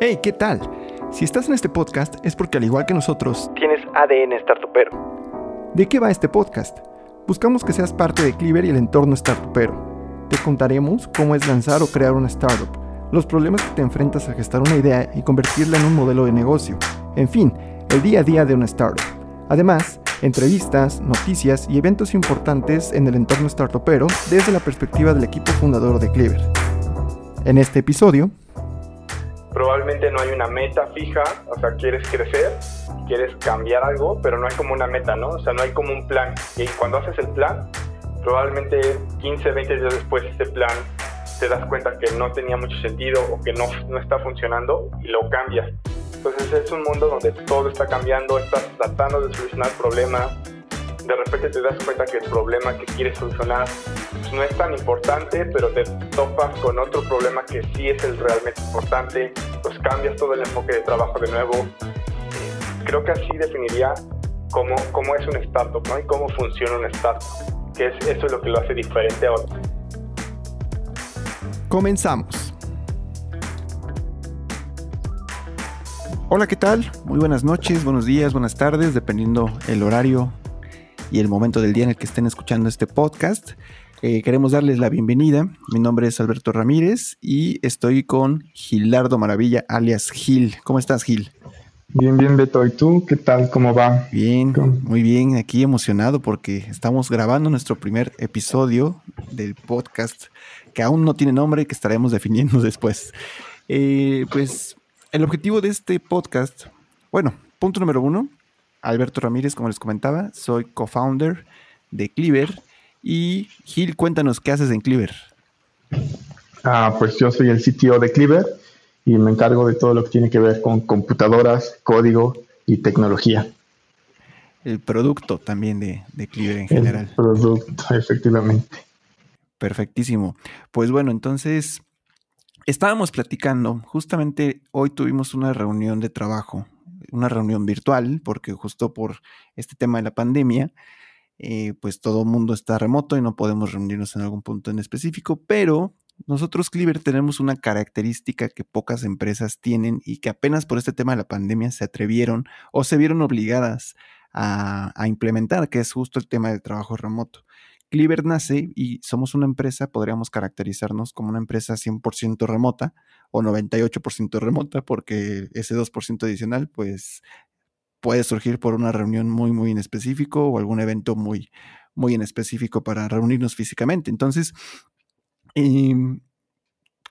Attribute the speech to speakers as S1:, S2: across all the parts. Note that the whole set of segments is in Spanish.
S1: Hey, ¿qué tal? Si estás en este podcast es porque al igual que nosotros, tienes ADN startupero. ¿De qué va este podcast? Buscamos que seas parte de Cleaver y el entorno startupero. Te contaremos cómo es lanzar o crear una startup, los problemas que te enfrentas a gestar una idea y convertirla en un modelo de negocio, en fin, el día a día de una startup. Además, entrevistas, noticias y eventos importantes en el entorno startupero desde la perspectiva del equipo fundador de Cleaver. En este episodio,
S2: probablemente no hay una meta fija, o sea, quieres crecer, quieres cambiar algo, pero no hay como una meta, ¿no? O sea, no hay como un plan. Y cuando haces el plan, probablemente 15, 20 días después ese plan te das cuenta que no tenía mucho sentido o que no, no está funcionando y lo cambias. Entonces es un mundo donde todo está cambiando, estás tratando de solucionar problemas, de repente te das cuenta que el problema que quieres solucionar no es tan importante, pero te topas con otro problema que sí es el realmente importante, pues cambias todo el enfoque de trabajo de nuevo. Creo que así definiría cómo, cómo es un startup ¿no? y cómo funciona un startup, que es, eso es lo que lo hace diferente a otros.
S1: Comenzamos. Hola, ¿qué tal? Muy buenas noches, buenos días, buenas tardes, dependiendo el horario y el momento del día en el que estén escuchando este podcast. Eh, queremos darles la bienvenida. Mi nombre es Alberto Ramírez y estoy con Gilardo Maravilla, alias Gil. ¿Cómo estás, Gil?
S3: Bien, bien, Beto. ¿Y tú? ¿Qué tal? ¿Cómo va?
S1: Bien, muy bien. Aquí emocionado porque estamos grabando nuestro primer episodio del podcast que aún no tiene nombre y que estaremos definiendo después. Eh, pues el objetivo de este podcast, bueno, punto número uno, Alberto Ramírez, como les comentaba, soy co-founder de Cleaver. Y Gil, cuéntanos qué haces en Cleaver.
S3: Ah, pues yo soy el CTO de Cleaver y me encargo de todo lo que tiene que ver con computadoras, código y tecnología.
S1: El producto también de, de Cleaver en general.
S3: El producto, efectivamente.
S1: Perfectísimo. Pues bueno, entonces estábamos platicando, justamente hoy tuvimos una reunión de trabajo una reunión virtual, porque justo por este tema de la pandemia, eh, pues todo el mundo está remoto y no podemos reunirnos en algún punto en específico, pero nosotros, Cleaver, tenemos una característica que pocas empresas tienen y que apenas por este tema de la pandemia se atrevieron o se vieron obligadas a, a implementar, que es justo el tema del trabajo remoto. Cleaver nace y somos una empresa, podríamos caracterizarnos como una empresa 100% remota o 98% remota, porque ese 2% adicional, pues puede surgir por una reunión muy, muy en específico o algún evento muy, muy en específico para reunirnos físicamente. Entonces, eh,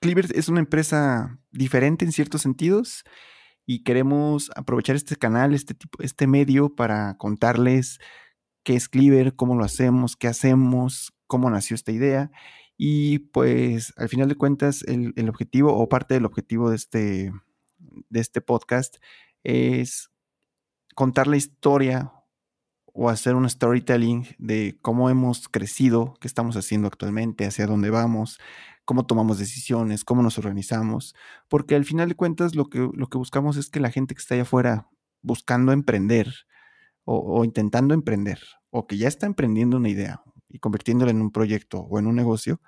S1: es una empresa diferente en ciertos sentidos y queremos aprovechar este canal, este tipo, este medio para contarles qué es Cleaver, cómo lo hacemos, qué hacemos, cómo nació esta idea. Y pues al final de cuentas, el, objetivo o parte del objetivo de este, de este podcast es contar la historia o hacer un storytelling de cómo hemos crecido, qué estamos haciendo actualmente, hacia dónde vamos, cómo tomamos decisiones, cómo nos organizamos, porque al final de cuentas lo que, lo que buscamos es que la gente que está allá afuera buscando emprender, o, intentando emprender, o que ya está emprendiendo una idea y convirtiéndola en un proyecto o en un negocio,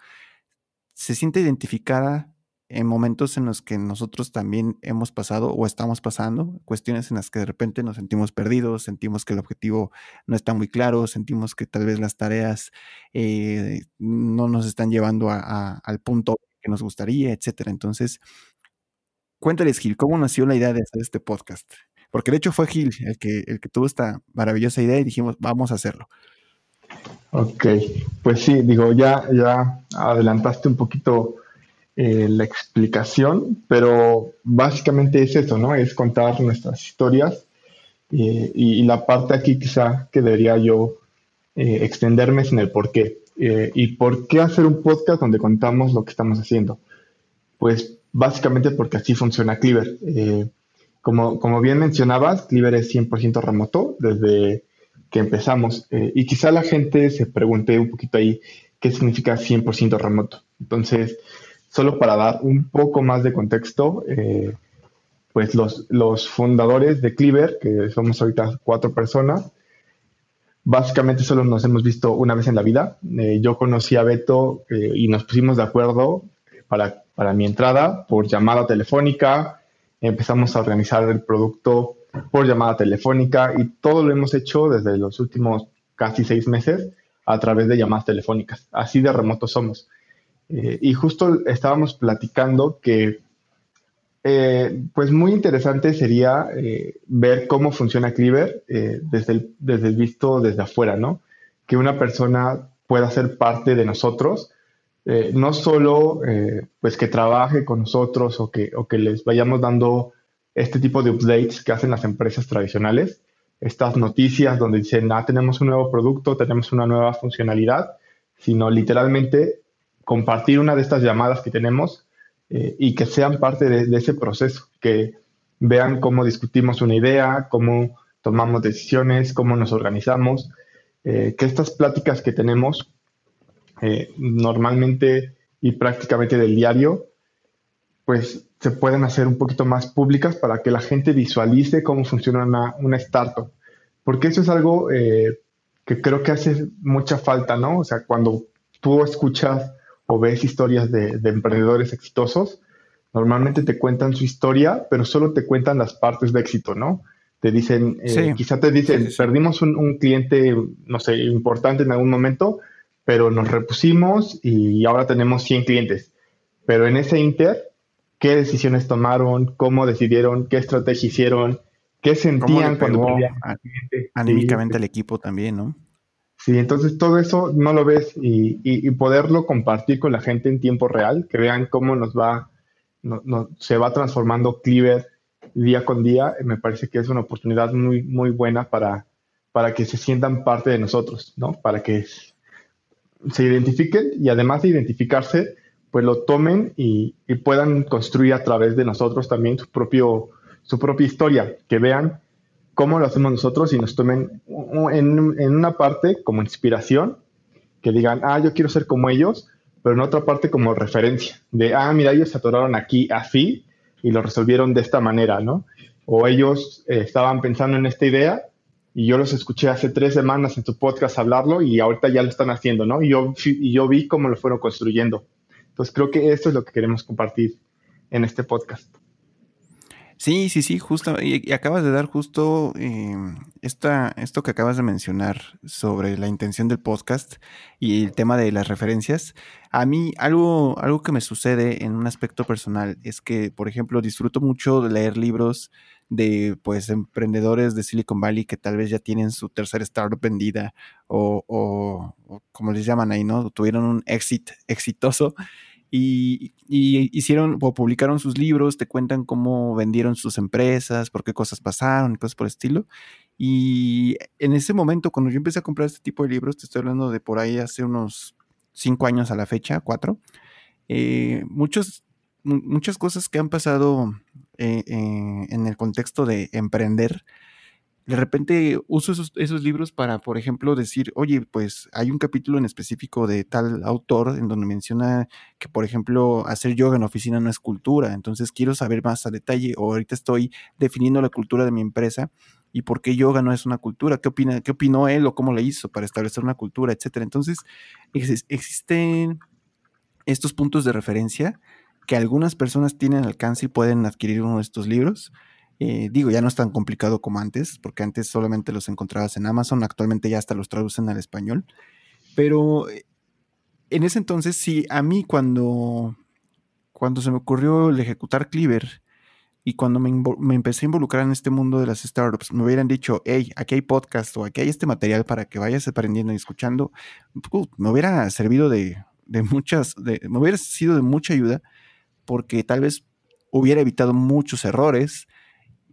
S1: se siente identificada en momentos en los que nosotros también hemos pasado o estamos pasando, cuestiones en las que de repente nos sentimos perdidos, sentimos que el objetivo no está muy claro, sentimos que tal vez las tareas eh, no nos están llevando al punto que nos gustaría, etcétera. Entonces, cuéntales, Gil, ¿cómo nació la idea de hacer este podcast? Porque de hecho fue Gil el que, el que tuvo esta maravillosa idea y dijimos, vamos a hacerlo.
S3: Ok, pues sí, digo, ya, ya adelantaste un poquito eh, la explicación, pero básicamente es eso, ¿no? Es contar nuestras historias eh, y, la parte aquí quizá que debería yo eh, extenderme es en el por qué. ¿Y por qué hacer un podcast donde contamos lo que estamos haciendo? Pues básicamente porque así funciona Cleaver. Como, bien mencionabas, Cleaver es 100% remoto desde que empezamos. Eh, y quizá la gente se pregunte un poquito ahí qué significa 100% remoto. Entonces, solo para dar un poco más de contexto, eh, pues los, los fundadores de Cleaver, que somos ahorita cuatro personas, básicamente solo nos hemos visto una vez en la vida. Eh, yo conocí a Beto y nos pusimos de acuerdo para, para mi entrada por llamada telefónica empezamos a organizar el producto por llamada telefónica y todo lo hemos hecho desde los últimos casi seis meses a través de llamadas telefónicas. Así de remotos somos. Eh, y justo estábamos platicando que, eh, pues muy interesante sería eh, ver cómo funciona Cleaver desde, el, desde el visto desde afuera, ¿no? Que una persona pueda ser parte de nosotros, no solo pues que trabaje con nosotros o que, o que les vayamos dando este tipo de updates que hacen las empresas tradicionales, estas noticias donde dicen, ah, tenemos un nuevo producto, tenemos una nueva funcionalidad, sino literalmente compartir una de estas llamadas que tenemos eh, y que sean parte de, ese proceso, que vean cómo discutimos una idea, cómo tomamos decisiones, cómo nos organizamos, eh, que estas pláticas que tenemos eh, normalmente y prácticamente del diario, pues se pueden hacer un poquito más públicas para que la gente visualice cómo funciona una, una startup. Porque eso es algo que creo que hace mucha falta, ¿no? O sea, cuando tú escuchas o ves historias de, emprendedores exitosos, normalmente te cuentan su historia, pero solo te cuentan las partes de éxito, ¿no? Te dicen, eh, quizá te dicen, perdimos un, cliente, no sé, importante en algún momento, pero nos repusimos y ahora tenemos 100 clientes. Pero en ese inter, ¿qué decisiones tomaron? ¿Cómo decidieron? ¿Qué estrategia hicieron? ¿Qué sentían cuando
S1: Anímicamente al equipo también, ¿no?
S3: Sí, entonces todo eso no lo ves y, poderlo compartir con la gente en tiempo real, que vean cómo nos va, no, se va transformando Cleaver día con día, me parece que es una oportunidad muy, muy buena para, para que se sientan parte de nosotros, ¿no? Para que se identifiquen y además de identificarse, pues lo tomen y, y puedan construir a través de nosotros también su, propio, su propia historia, que vean cómo lo hacemos nosotros y nos tomen en, una parte como inspiración, que digan, ah, yo quiero ser como ellos, pero en otra parte como referencia, de, ah, mira, ellos se atoraron aquí así y lo resolvieron de esta manera, ¿no? O ellos eh, estaban pensando en esta idea y yo los escuché hace tres semanas en tu podcast hablarlo y ahorita ya lo están haciendo, ¿no? Y yo, y yo vi cómo lo fueron construyendo. Entonces creo que esto es lo que queremos compartir en este podcast.
S1: Sí, sí, sí, justo. Y, acabas de dar justo eh, esta, esto que acabas de mencionar sobre la intención del podcast y el tema de las referencias. A mí, algo, algo que me sucede en un aspecto personal es que, por ejemplo, disfruto mucho de leer libros de pues emprendedores de Silicon Valley que tal vez ya tienen su tercera startup vendida o, o, o como les llaman ahí, ¿no? Tuvieron un exit exitoso y, hicieron o publicaron sus libros, te cuentan cómo vendieron sus empresas, por qué cosas pasaron, cosas por el estilo. Y en ese momento, cuando yo empecé a comprar este tipo de libros, te estoy hablando de por ahí hace unos cinco años a la fecha, cuatro, eh, muchos, muchas cosas que han pasado eh, eh, en el contexto de emprender de repente uso esos, libros para, por ejemplo, decir, oye, pues hay un capítulo en específico de tal autor en donde menciona que, por ejemplo, hacer yoga en oficina no es cultura, entonces quiero saber más a detalle o ahorita estoy definiendo la cultura de mi empresa y por qué yoga no es una cultura, qué opina, qué opinó él o cómo lo hizo para establecer una cultura, etcétera. Entonces, existen estos puntos de referencia que algunas personas tienen alcance y pueden adquirir uno de estos libros eh, digo, ya no es tan complicado como antes, porque antes solamente los encontrabas en Amazon, actualmente ya hasta los traducen al español. Pero eh, en ese entonces, sí, a mí cuando, cuando se me ocurrió el ejecutar Cleaver y cuando me, me, empecé a involucrar en este mundo de las startups, me hubieran dicho, hey, aquí hay podcast o aquí hay este material para que vayas aprendiendo y escuchando, me hubiera servido de, de muchas, me hubiera sido de mucha ayuda porque tal vez hubiera evitado muchos errores,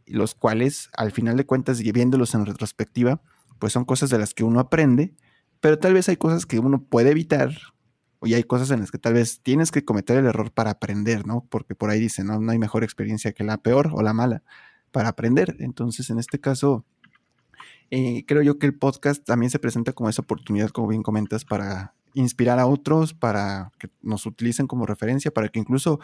S1: los cuales al final de cuentas, y viéndolos en retrospectiva, pues son cosas de las que uno aprende, pero tal vez hay cosas que uno puede evitar y hay cosas en las que tal vez tienes que cometer el error para aprender, ¿no? Porque por ahí dicen, no, no hay mejor experiencia que la peor o la mala para aprender. Entonces, en este caso, eh, creo yo que el podcast también se presenta como esa oportunidad, como bien comentas, para inspirar a otros, para que nos utilicen como referencia, para que incluso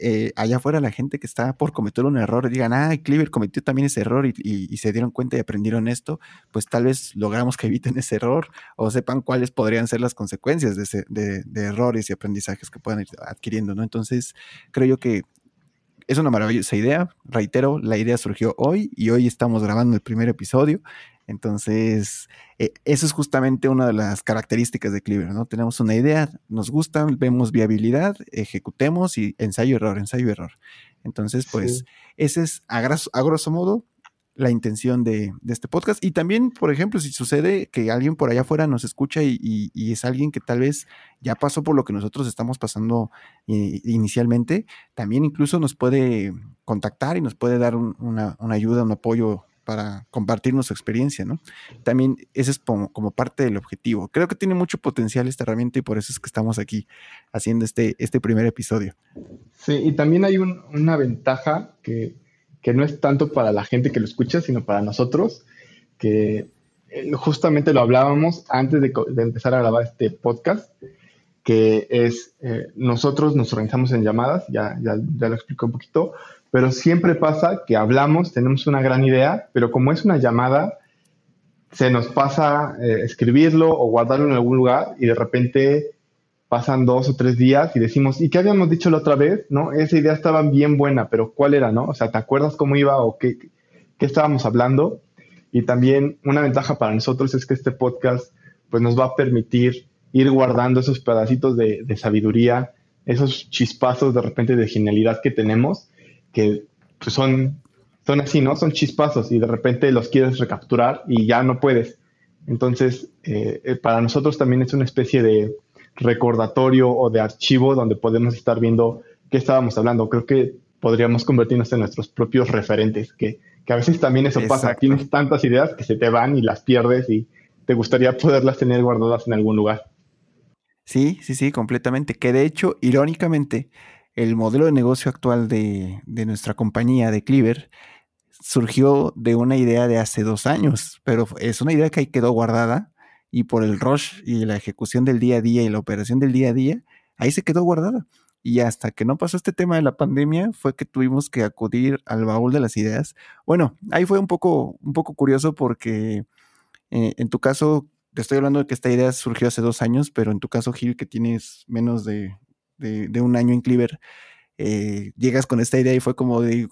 S1: eh, allá afuera la gente que está por cometer un error digan, ah, Cleaver cometió también ese error y, se dieron cuenta y aprendieron esto, pues tal vez logramos que eviten ese error o sepan cuáles podrían ser las consecuencias de, de, errores y aprendizajes que puedan ir adquiriendo, ¿no? Entonces, creo yo que es una maravillosa idea. Reitero, la idea surgió hoy y hoy estamos grabando el primer episodio. Entonces, eh, eso es justamente una de las características de Cleaver, ¿no? Tenemos una idea, nos gusta, vemos viabilidad, ejecutemos y ensayo, error, ensayo, error. Entonces, pues, ese es a, grosso modo la intención de, este podcast. Y también, por ejemplo, si sucede que alguien por allá afuera nos escucha y, es alguien que tal vez ya pasó por lo que nosotros estamos pasando eh, inicialmente, también incluso nos puede contactar y nos puede dar una, ayuda, un apoyo para compartirnos su experiencia, ¿no? También ese es como, parte del objetivo. Creo que tiene mucho potencial esta herramienta y por eso es que estamos aquí haciendo este, este primer episodio.
S3: Sí, y también hay una ventaja que que no es tanto para la gente que lo escucha, sino para nosotros, que eh, justamente lo hablábamos antes de, empezar a grabar este podcast, que es, eh, nosotros nos organizamos en llamadas, ya, ya, ya lo explico un poquito, pero siempre pasa que hablamos, tenemos una gran idea, pero como es una llamada, se nos pasa eh, escribirlo o guardarlo en algún lugar y de repente pasan dos o tres días y decimos, ¿y qué habíamos dicho la otra vez? ¿No? Esa idea estaba bien buena, pero ¿cuál era, no? O sea, ¿te acuerdas cómo iba o qué, qué estábamos hablando? Y también una ventaja para nosotros es que este podcast pues nos va a permitir ir guardando esos pedacitos de, sabiduría, esos chispazos de repente de genialidad que tenemos, que pues son, son así, ¿no? Son chispazos y de repente los quieres recapturar y ya no puedes. Entonces, eh, eh, para nosotros también es una especie de, recordatorio o de archivo donde podemos estar viendo qué estábamos hablando. Creo que podríamos convertirnos en nuestros propios referentes, que, a veces también eso pasa. Tienes tantas ideas que se te van y las pierdes y te gustaría poderlas tener guardadas en algún lugar.
S1: Sí, sí, sí, completamente. Que de hecho, irónicamente, el modelo de negocio actual de, de nuestra compañía, de Cleaver, surgió de una idea de hace dos años, pero es una idea que ahí quedó guardada y por el rush y la ejecución del día a día y la operación del día a día, ahí se quedó guardada. Y hasta que no pasó este tema de la pandemia, fue que tuvimos que acudir al baúl de las ideas. Bueno, ahí fue un poco, un poco curioso porque eh, en tu caso, te estoy hablando de que esta idea surgió hace dos años, pero en tu caso, Gil, que tienes menos de, un año en Cleaver, eh, llegas con esta idea y fue como de,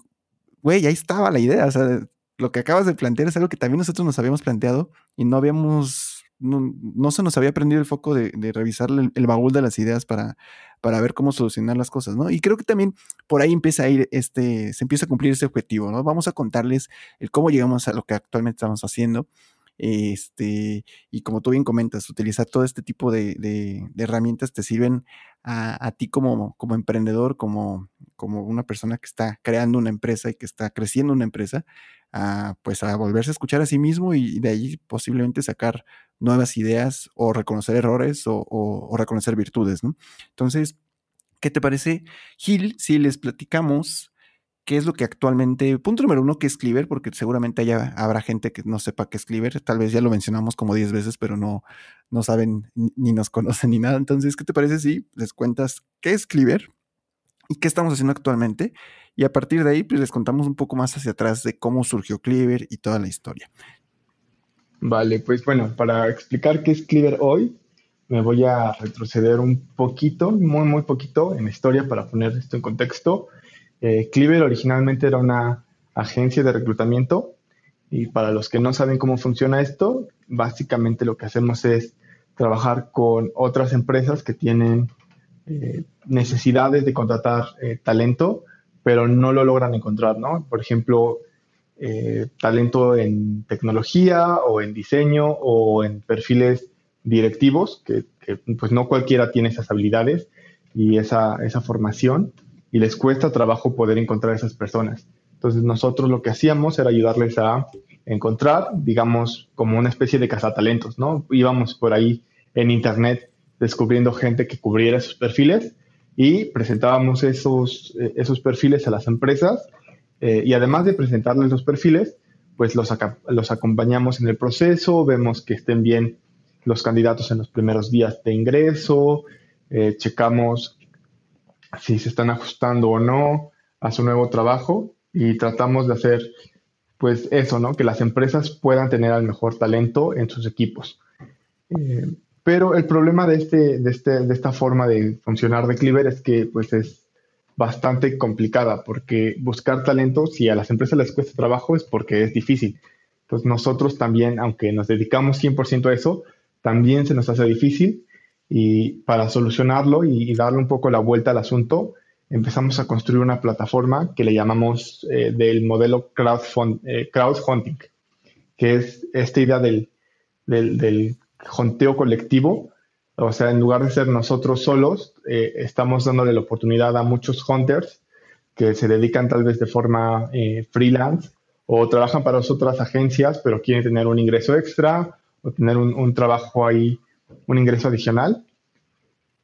S1: güey, ahí estaba la idea. O sea, lo que acabas de plantear es algo que también nosotros nos habíamos planteado y no habíamos no, se nos había prendido el foco de, revisar el, baúl de las ideas para, para ver cómo solucionar las cosas, ¿no? Y creo que también por ahí empieza a ir, este, se empieza a cumplir ese objetivo, ¿no? Vamos a contarles el cómo llegamos a lo que actualmente estamos haciendo. Este, y como tú bien comentas, utilizar todo este tipo de, herramientas te sirven a, ti como, como emprendedor, como, como una persona que está creando una empresa y que está creciendo una empresa, a, pues a volverse a escuchar a sí mismo y de ahí posiblemente sacar nuevas ideas o reconocer errores o, reconocer virtudes, ¿no? Entonces, ¿qué te parece, Gil, si les platicamos qué es lo que actualmente, punto número uno, que es Cleaver, porque seguramente allá habrá gente que no sepa qué es Cleaver, tal vez ya lo mencionamos como 10 veces, pero no, no saben ni nos conocen ni nada. Entonces, ¿qué te parece si les cuentas qué es Cleaver y qué estamos haciendo actualmente? Y a partir de ahí, pues les contamos un poco más hacia atrás de cómo surgió Cleaver y toda la historia.
S3: Vale, pues bueno, para explicar qué es Cleaver hoy, me voy a retroceder un poquito, muy, muy poquito en la historia para poner esto en contexto. Eh, Cleaver originalmente era una agencia de reclutamiento y para los que no saben cómo funciona esto, básicamente lo que hacemos es trabajar con otras empresas que tienen eh, necesidades de contratar eh, talento pero no lo logran encontrar, ¿no? Por ejemplo, eh, talento en tecnología o en diseño o en perfiles directivos, que, pues no cualquiera tiene esas habilidades y esa, esa formación y les cuesta trabajo poder encontrar esas personas. Entonces nosotros lo que hacíamos era ayudarles a encontrar, digamos, como una especie de cazatalentos, ¿no? Íbamos por ahí en internet descubriendo gente que cubriera esos perfiles y presentábamos esos, eh, esos perfiles a las empresas eh, y además de presentarles los perfiles, pues los, los acompañamos en el proceso, vemos que estén bien los candidatos en los primeros días de ingreso, eh, checamos si se están ajustando o no a su nuevo trabajo y tratamos de hacer pues eso, ¿no? Que las empresas puedan tener al mejor talento en sus equipos. Pero el problema de, este, de, este, de esta forma de funcionar de Cleaver es que pues es bastante complicada porque buscar talento, si a las empresas les cuesta trabajo, es porque es difícil. Entonces nosotros también, aunque nos dedicamos 100% a eso, también se nos hace difícil y para solucionarlo y, darle un poco la vuelta al asunto, empezamos a construir una plataforma que le llamamos eh, del modelo crowdfund, eh, crowdfunding, que es esta idea del, del, del colectivo. O sea, en lugar de ser nosotros solos, eh, estamos dándole la oportunidad a muchos hunters que se dedican tal vez de forma freelance o trabajan para otras agencias, pero quieren tener un ingreso extra o tener un, trabajo ahí, un ingreso adicional,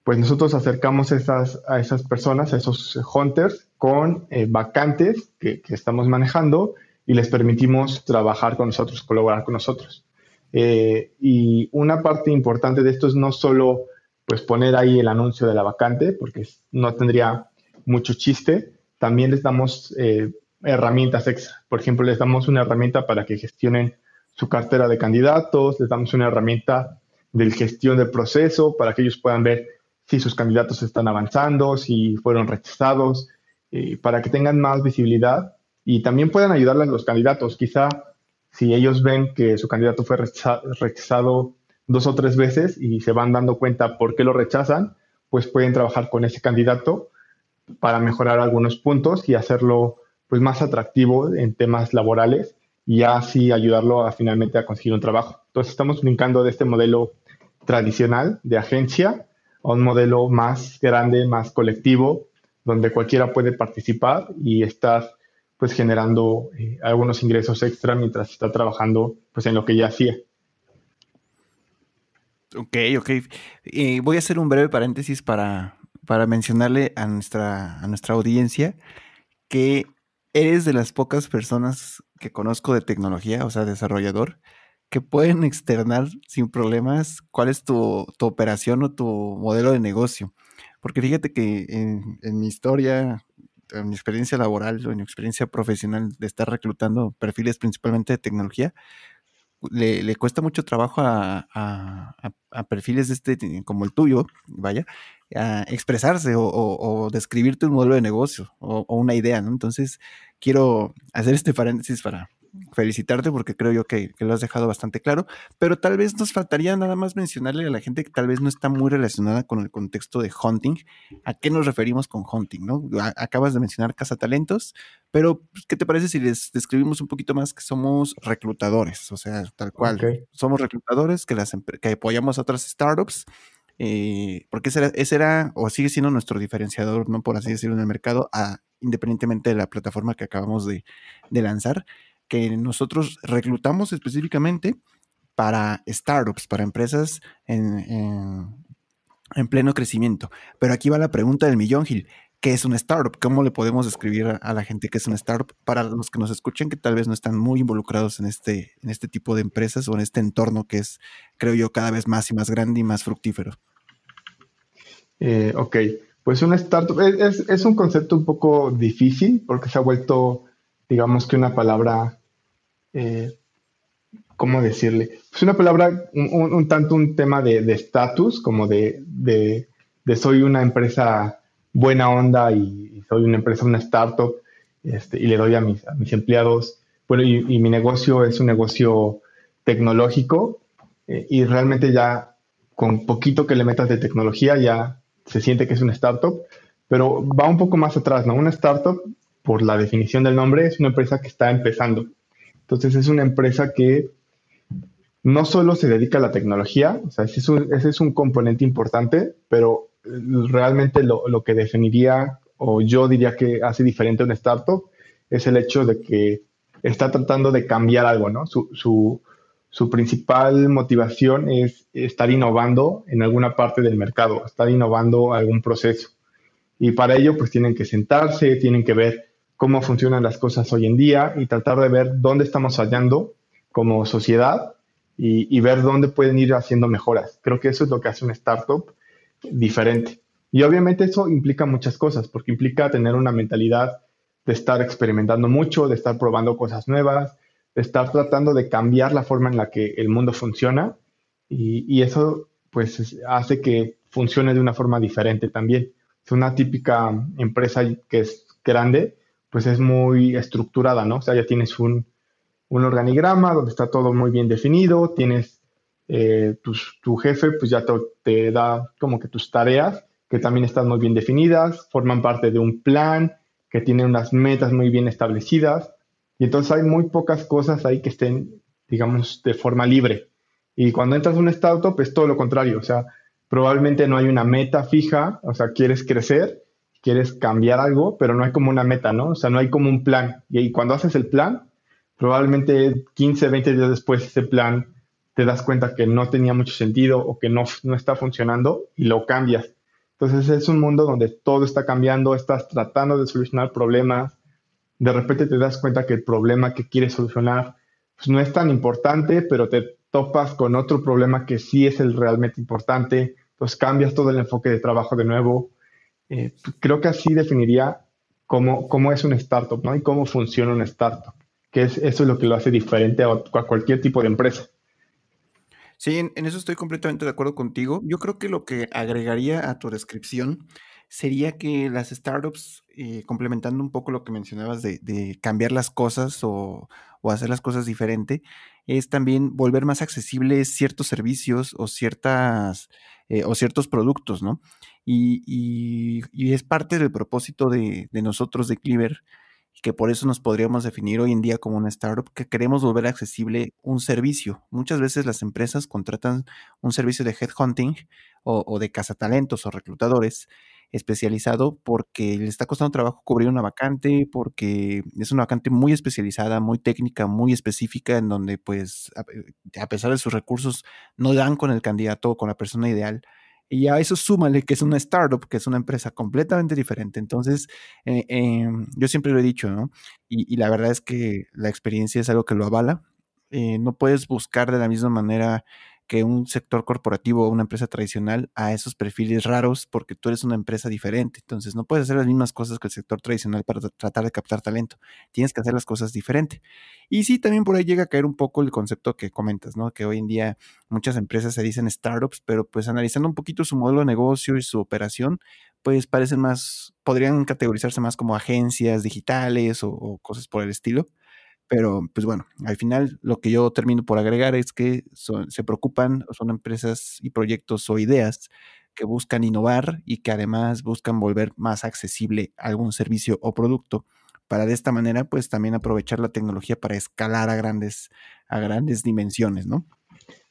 S3: pues nosotros acercamos esas, a esas personas, a esos hunters, con eh, vacantes que, estamos manejando y les permitimos trabajar con nosotros, colaborar con nosotros. Eh, y una parte importante de esto es no solo pues poner ahí el anuncio de la vacante, porque no tendría mucho chiste, también les damos eh, herramientas extra. Por ejemplo, les damos una herramienta para que gestionen su cartera de candidatos, les damos una herramienta de gestión del proceso para que ellos puedan ver si sus candidatos están avanzando, si fueron rechazados, eh, para que tengan más visibilidad y también puedan ayudarles a los candidatos. Quizá si ellos ven que su candidato fue rechazado dos o tres veces y se van dando cuenta por qué lo rechazan, pues pueden trabajar con ese candidato para mejorar algunos puntos y hacerlo pues más atractivo en temas laborales y así ayudarlo a finalmente a conseguir un trabajo. Entonces estamos brincando de este modelo tradicional de agencia a un modelo más grande, más colectivo, donde cualquiera puede participar y estar pues generando eh, algunos ingresos extra mientras está trabajando pues en lo que ya hacía.
S1: Ok, ok. Eh, voy a hacer un breve paréntesis para, para mencionarle a nuestra, a nuestra audiencia que eres de las pocas personas que conozco de tecnología, o sea, desarrollador, que pueden externar sin problemas cuál es tu, operación o tu modelo de negocio. Porque fíjate que en, mi historia, en mi experiencia laboral o en mi experiencia profesional de estar reclutando perfiles principalmente de tecnología, le, cuesta mucho trabajo a, perfiles de este, como el tuyo, vaya, a expresarse o, describirte un modelo de negocio o, una idea, ¿no? Entonces, quiero hacer este paréntesis para felicitarte porque creo yo que, lo has dejado bastante claro, pero tal vez nos faltaría nada más mencionarle a la gente que tal vez no está muy relacionada con el contexto de hunting, a qué nos referimos con hunting, ¿no? acabas de mencionar cazatalentos, pero pues, ¿qué te parece si les describimos un poquito más que somos reclutadores? O sea, tal cual, somos reclutadores que, las, que apoyamos a otras startups eh, porque ese era, o sigue siendo nuestro diferenciador, ¿no? Por así decirlo, en el mercado, independientemente de la plataforma que acabamos de, lanzar, que nosotros reclutamos específicamente para startups, para empresas en, en, pleno crecimiento. Pero aquí va la pregunta del millón, Gil. ¿Qué es una startup? ¿Cómo le podemos describir a, la gente que es una startup para los que nos escuchen que tal vez no están muy involucrados en este, en este tipo de empresas o en este entorno que es, creo yo, cada vez más y más grande y más fructífero?
S3: Eh, ok, pues una startup es, un concepto un poco difícil porque se ha vuelto, digamos que una palabra, eh, ¿cómo decirle? Es una palabra un, tanto un tema de estatus, como de, soy una empresa buena onda y, soy una empresa, una startup, este, y le doy a mis, a mis empleados, bueno, y, mi negocio es un negocio tecnológico eh, y realmente ya con poquito que le metas de tecnología ya se siente que es una startup, pero va un poco más atrás, ¿no? Una startup, por la definición del nombre, es una empresa que está empezando. Entonces es una empresa que no solo se dedica a la tecnología, o sea, ese es un, componente importante, pero realmente lo, que definiría o yo diría que hace diferente a una startup es el hecho de que está tratando de cambiar algo, ¿no? Su, su, su principal motivación es estar innovando en alguna parte del mercado, estar innovando algún proceso. Y para ello, pues tienen que sentarse, tienen que ver cómo funcionan las cosas hoy en día y tratar de ver dónde estamos fallando como sociedad y, ver dónde pueden ir haciendo mejoras. Creo que eso es lo que hace una startup diferente. Y obviamente eso implica muchas cosas, porque implica tener una mentalidad de estar experimentando mucho, de estar probando cosas nuevas, estar tratando de cambiar la forma en la que el mundo funciona y, eso pues hace que funcione de una forma diferente también. Es una típica empresa que es grande, pues es muy estructurada, ¿no? O sea, ya tienes un, un organigrama donde está todo muy bien definido, tienes eh, tu, jefe, pues ya te, da como que tus tareas, que también están muy bien definidas, forman parte de un plan, que tiene unas metas muy bien establecidas, y entonces hay muy pocas cosas ahí que estén, digamos, de forma libre. Y cuando entras a un startup es todo lo contrario, o sea, probablemente no hay una meta fija, o sea, quieres crecer, quieres cambiar algo, pero no hay como una meta, ¿no? O sea, no hay como un plan. Y cuando haces el plan, probablemente 15, 20 días después ese plan te das cuenta que no tenía mucho sentido o que no, no está funcionando y lo cambias. Entonces es un mundo donde todo está cambiando, estás tratando de solucionar problemas, de repente te das cuenta que el problema que quieres solucionar pues, no es tan importante, pero te topas con otro problema que sí es el realmente importante, entonces cambias todo el enfoque de trabajo de nuevo. Eh, creo que así definiría cómo, cómo es un startup ¿no? y cómo funciona un startup que es, eso es lo que lo hace diferente a, cualquier tipo de empresa.
S1: Sí, en, eso estoy completamente de acuerdo contigo. Yo creo que lo que agregaría a tu descripción sería que las startups, eh, complementando un poco lo que mencionabas de, cambiar las cosas o, hacer las cosas diferente, es también volver más accesibles ciertos servicios o ciertas eh, o ciertos productos, ¿no? Y, es parte del propósito de, nosotros de Cleaver que por eso nos podríamos definir hoy en día como una startup, que queremos volver accesible un servicio. Muchas veces las empresas contratan un servicio de headhunting o, o de cazatalentos o reclutadores especializado porque le está costando trabajo cubrir una vacante, porque es una vacante muy especializada, muy técnica, muy específica, en donde pues a pesar de sus recursos no dan con el candidato o con la persona ideal y a eso súmale que es una startup, que es una empresa completamente diferente. Entonces, eh, em, yo siempre lo he dicho, ¿no? Y, la verdad es que la experiencia es algo que lo avala. Eh, no puedes buscar de la misma manera que un sector corporativo o una empresa tradicional a esos perfiles raros porque tú eres una empresa diferente. Entonces no puedes hacer las mismas cosas que el sector tradicional para tratar de captar talento. Tienes que hacer las cosas diferente. Y sí, también por ahí llega a caer un poco el concepto que comentas, ¿no? Que hoy en día muchas empresas se dicen startups, pero pues analizando un poquito su modelo de negocio y su operación, pues parecen más, podrían categorizarse más como agencias digitales o cosas por el estilo. Pero, pues bueno, al final lo que yo termino por agregar es que se preocupan, son empresas y proyectos o ideas que buscan innovar y que además buscan volver más accesible algún servicio o producto para de esta manera, pues también aprovechar la tecnología para escalar a grandes, a grandes dimensiones, ¿no?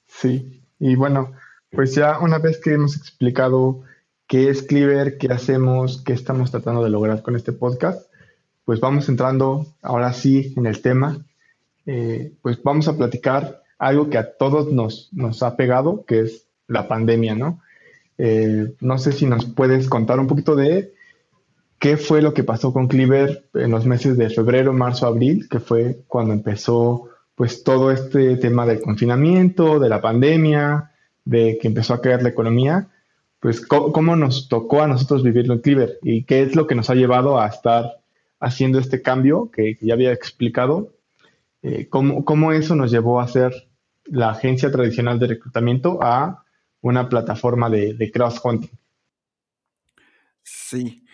S3: Sí, y bueno, pues ya una vez que hemos explicado qué es Cleaver, qué hacemos, qué estamos tratando de lograr con este podcast, pues vamos entrando ahora sí en el tema. Eh, pues vamos a platicar algo que a todos nos, nos ha pegado, que es la pandemia, ¿no? Eh, no sé si nos puedes contar un poquito de qué fue lo que pasó con Cleaver en los meses de febrero, marzo, abril, que fue cuando empezó pues todo este tema del confinamiento, de la pandemia, de que empezó a caer la economía, pues cómo, nos tocó a nosotros vivirlo en Cleaver y qué es lo que nos ha llevado a estar haciendo este cambio que, ya había explicado, eh, cómo, eso nos llevó a ser la agencia tradicional de reclutamiento a una plataforma de, de crowdfunding.
S1: Sí.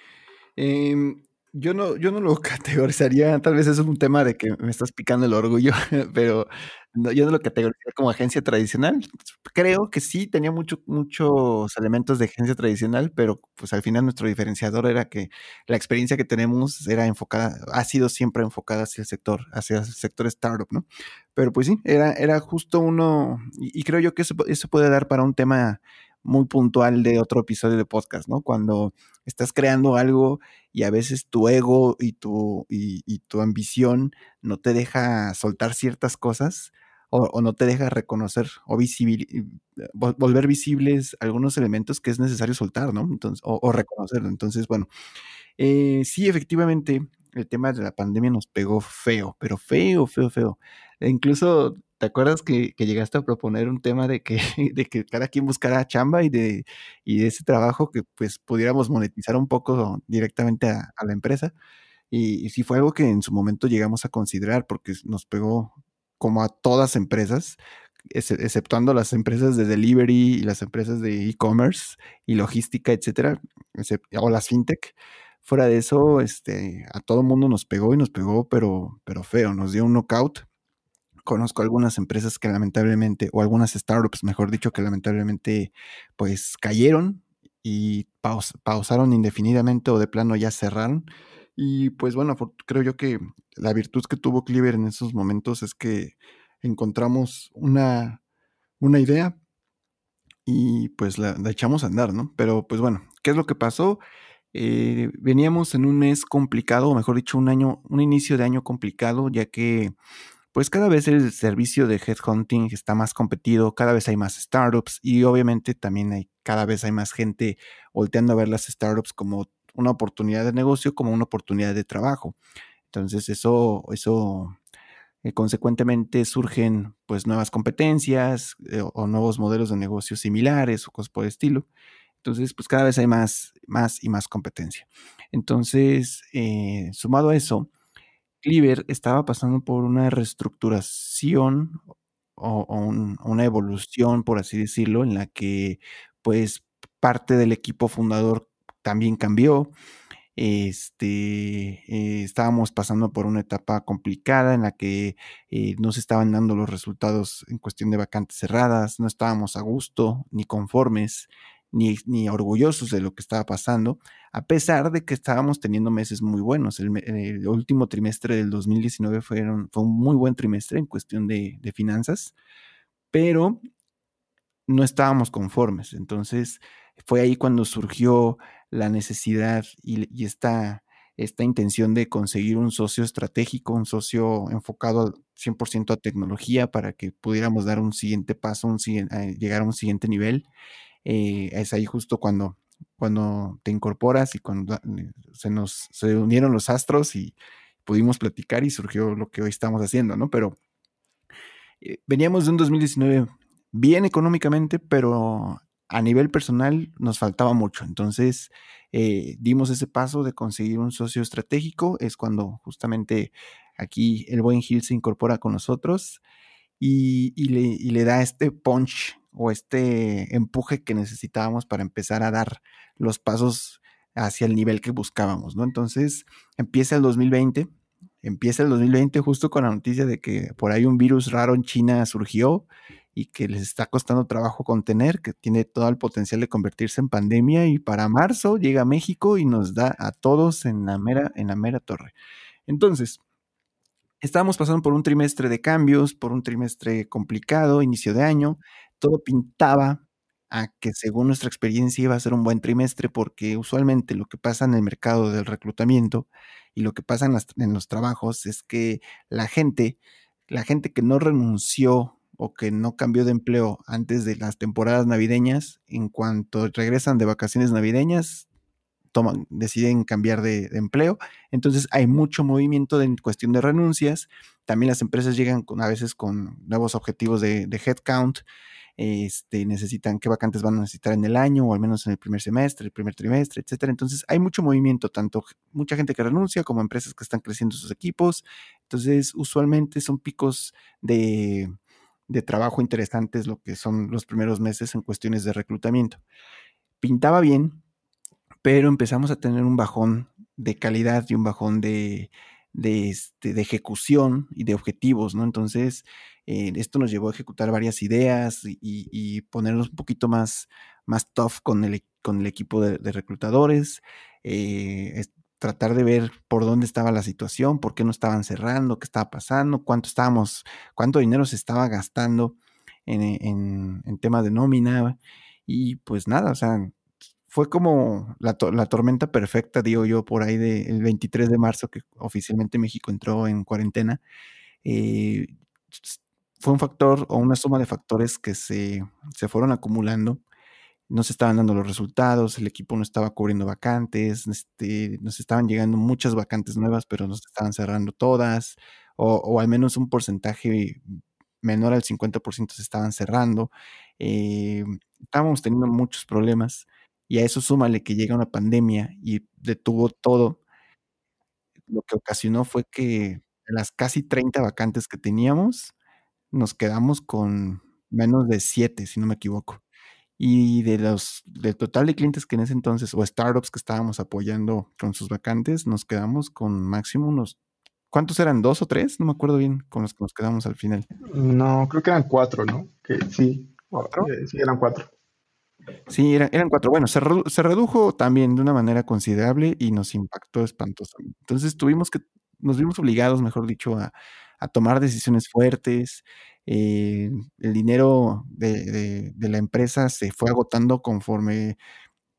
S1: Em, yo no, yo no lo categorizaría, tal vez es un tema de que me estás picando el orgullo, pero yo no lo categorizaría como agencia tradicional. Creo que sí tenía mucho, muchos elementos de agencia tradicional, pero pues al final nuestro diferenciador era que la experiencia que tenemos era enfocada, ha sido siempre enfocada hacia el sector, hacia el sector startup, ¿no? Pero pues sí, era, era justo uno, y, creo yo que eso, eso puede dar para un tema muy puntual de otro episodio de podcast, ¿no? Cuando estás creando algo y a veces tu ego y tu, y, tu ambición no te deja soltar ciertas cosas o, no te deja reconocer o volver visibles algunos elementos que es necesario soltar, ¿no? Entonces, o, reconocerlo. Entonces, bueno, eh, sí, efectivamente, el tema de la pandemia nos pegó feo, pero feo, feo, feo. E incluso ¿Te acuerdas que, llegaste a proponer un tema de que, de que cada quien buscara chamba y de, y de ese trabajo que pues pudiéramos monetizar un poco directamente a, la empresa? Y, sí fue algo que en su momento llegamos a considerar porque nos pegó como a todas empresas exceptuando las empresas de delivery y las empresas de e-commerce y logística, etcétera, o las fintech. Fuera de eso, este, a todo mundo nos pegó y nos pegó, pero, pero feo, nos dio un knockout. Conozco algunas empresas que lamentablemente, o algunas startups, mejor dicho, que lamentablemente, pues cayeron y pausaron indefinidamente o de plano ya cerraron. Y pues bueno, creo yo que la virtud que tuvo Cleaver en esos momentos es que encontramos una, una idea y pues la, echamos a andar, ¿no? Pero pues bueno, ¿qué es lo que pasó? Eh, veníamos en un mes complicado, o mejor dicho, un año, un inicio de año complicado, ya que pues cada vez el servicio de headhunting está más competido, cada vez hay más startups y obviamente también hay cada vez hay más gente volteando a ver las startups como una oportunidad de negocio, como una oportunidad de trabajo. Entonces eso, eso eh, consecuentemente surgen pues nuevas competencias eh, o nuevos modelos de negocio similares o cosas por el estilo. Entonces, pues cada vez hay más, más y más competencia. Entonces, eh, sumado a eso, Cleaver estaba pasando por una reestructuración o, una evolución, por así decirlo, en la que pues parte del equipo fundador también cambió. Este, eh, estábamos pasando por una etapa complicada en la que eh, no se estaban dando los resultados en cuestión de vacantes cerradas, no estábamos a gusto ni conformes ni, orgullosos de lo que estaba pasando, a pesar de que estábamos teniendo meses muy buenos. El, último trimestre del 2019 fue un muy buen trimestre en cuestión de, finanzas, pero no estábamos conformes. Entonces fue ahí cuando surgió la necesidad y, esta, esta intención de conseguir un socio estratégico, un socio enfocado 100% a tecnología para que pudiéramos dar un siguiente paso, un, llegar a un siguiente nivel. Eh, es ahí justo cuando, cuando te incorporas y cuando eh, se nos se unieron los astros y pudimos platicar y surgió lo que hoy estamos haciendo, ¿no? Pero eh, veníamos de un 2019 bien económicamente, pero a nivel personal nos faltaba mucho. Entonces dimos ese paso de conseguir un socio estratégico. Es cuando justamente aquí el buen Gil se incorpora con nosotros y, le, y le da este punch o este empuje que necesitábamos para empezar a dar los pasos hacia el nivel que buscábamos, ¿no? Entonces empieza el 2020, empieza el 2020 justo con la noticia de que por ahí un virus raro en China surgió y que les está costando trabajo contener, que tiene todo el potencial de convertirse en pandemia y para marzo llega a México y nos da a todos en la mera, en la mera torre. Entonces, estábamos pasando por un trimestre de cambios, por un trimestre complicado, inicio de año, todo pintaba a que según nuestra experiencia iba a ser un buen trimestre, porque usualmente lo que pasa en el mercado del reclutamiento y lo que pasa en, los trabajos es que la gente, la gente que no renunció o que no cambió de empleo antes de las temporadas navideñas, en cuanto regresan de vacaciones navideñas, toman, deciden cambiar de, empleo. Entonces hay mucho movimiento en cuestión de renuncias. También las empresas llegan a veces con nuevos objetivos de, de headcount este, necesitan, qué vacantes van a necesitar en el año o al menos en el primer semestre, el primer trimestre, etcétera. Entonces hay mucho movimiento, tanto mucha gente que renuncia como empresas que están creciendo sus equipos. Entonces, usualmente son picos de, de trabajo interesantes lo que son los primeros meses en cuestiones de reclutamiento. Pintaba bien, pero empezamos a tener un bajón de calidad y un bajón de, de, este, de ejecución y de objetivos, ¿no? Entonces, eh, esto nos llevó a ejecutar varias ideas y, ponernos un poquito más, más tough con el, con el equipo de, reclutadores, eh, tratar de ver por dónde estaba la situación, por qué no estaban cerrando, qué estaba pasando, cuánto estábamos, cuánto dinero se estaba gastando en, en, en tema de nómina. Y pues nada, o sea, fue como la, tormenta perfecta, digo yo, por ahí del 23 de marzo, que oficialmente México entró en cuarentena. Eh, fue un factor o una suma de factores que se, fueron acumulando. No se estaban dando los resultados, el equipo no estaba cubriendo vacantes, este, nos estaban llegando muchas vacantes nuevas, pero no se estaban cerrando todas, o, al menos un porcentaje menor al 50% se estaban cerrando. Eh, estábamos teniendo muchos problemas y a eso súmale que llega una pandemia y detuvo todo. Lo que ocasionó fue que de las casi 30 vacantes que teníamos, nos quedamos con menos de 7, si no me equivoco. Y de los del total de clientes que en ese entonces, o startups que estábamos apoyando con sus vacantes, nos quedamos con máximo unos ¿cuántos eran? ¿2 o 3? No me acuerdo bien con los que nos quedamos al final.
S3: No, creo que eran 4, ¿no? Que sí, eh, sí, eran 4.
S1: Sí, eran, eran cuatro. Bueno, se, se, redujo también de una manera considerable y nos impactó espantosamente. Entonces tuvimos que, nos vimos obligados, mejor dicho, a, a tomar decisiones fuertes. Eh, el dinero de, de, de, la empresa se fue agotando conforme,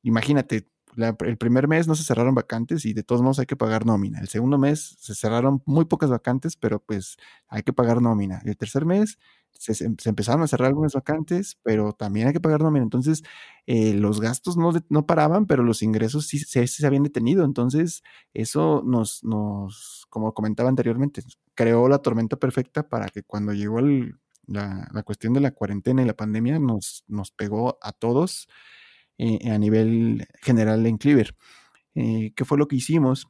S1: imagínate, el primer mes no se cerraron vacantes y de todos modos hay que pagar nómina. El segundo mes se cerraron muy pocas vacantes, pero pues hay que pagar nómina. El tercer mes se, empezaron a cerrar algunas vacantes, pero también hay que pagar nómina. Entonces, eh, los gastos no, no, paraban, pero los ingresos sí, se habían detenido. Entonces, eso nos, nos, como comentaba anteriormente, creó la tormenta perfecta para que cuando llegó la, la, cuestión de la cuarentena y la pandemia nos, nos pegó a todos eh, a nivel general en Cleaver. Eh, ¿Qué fue lo que hicimos?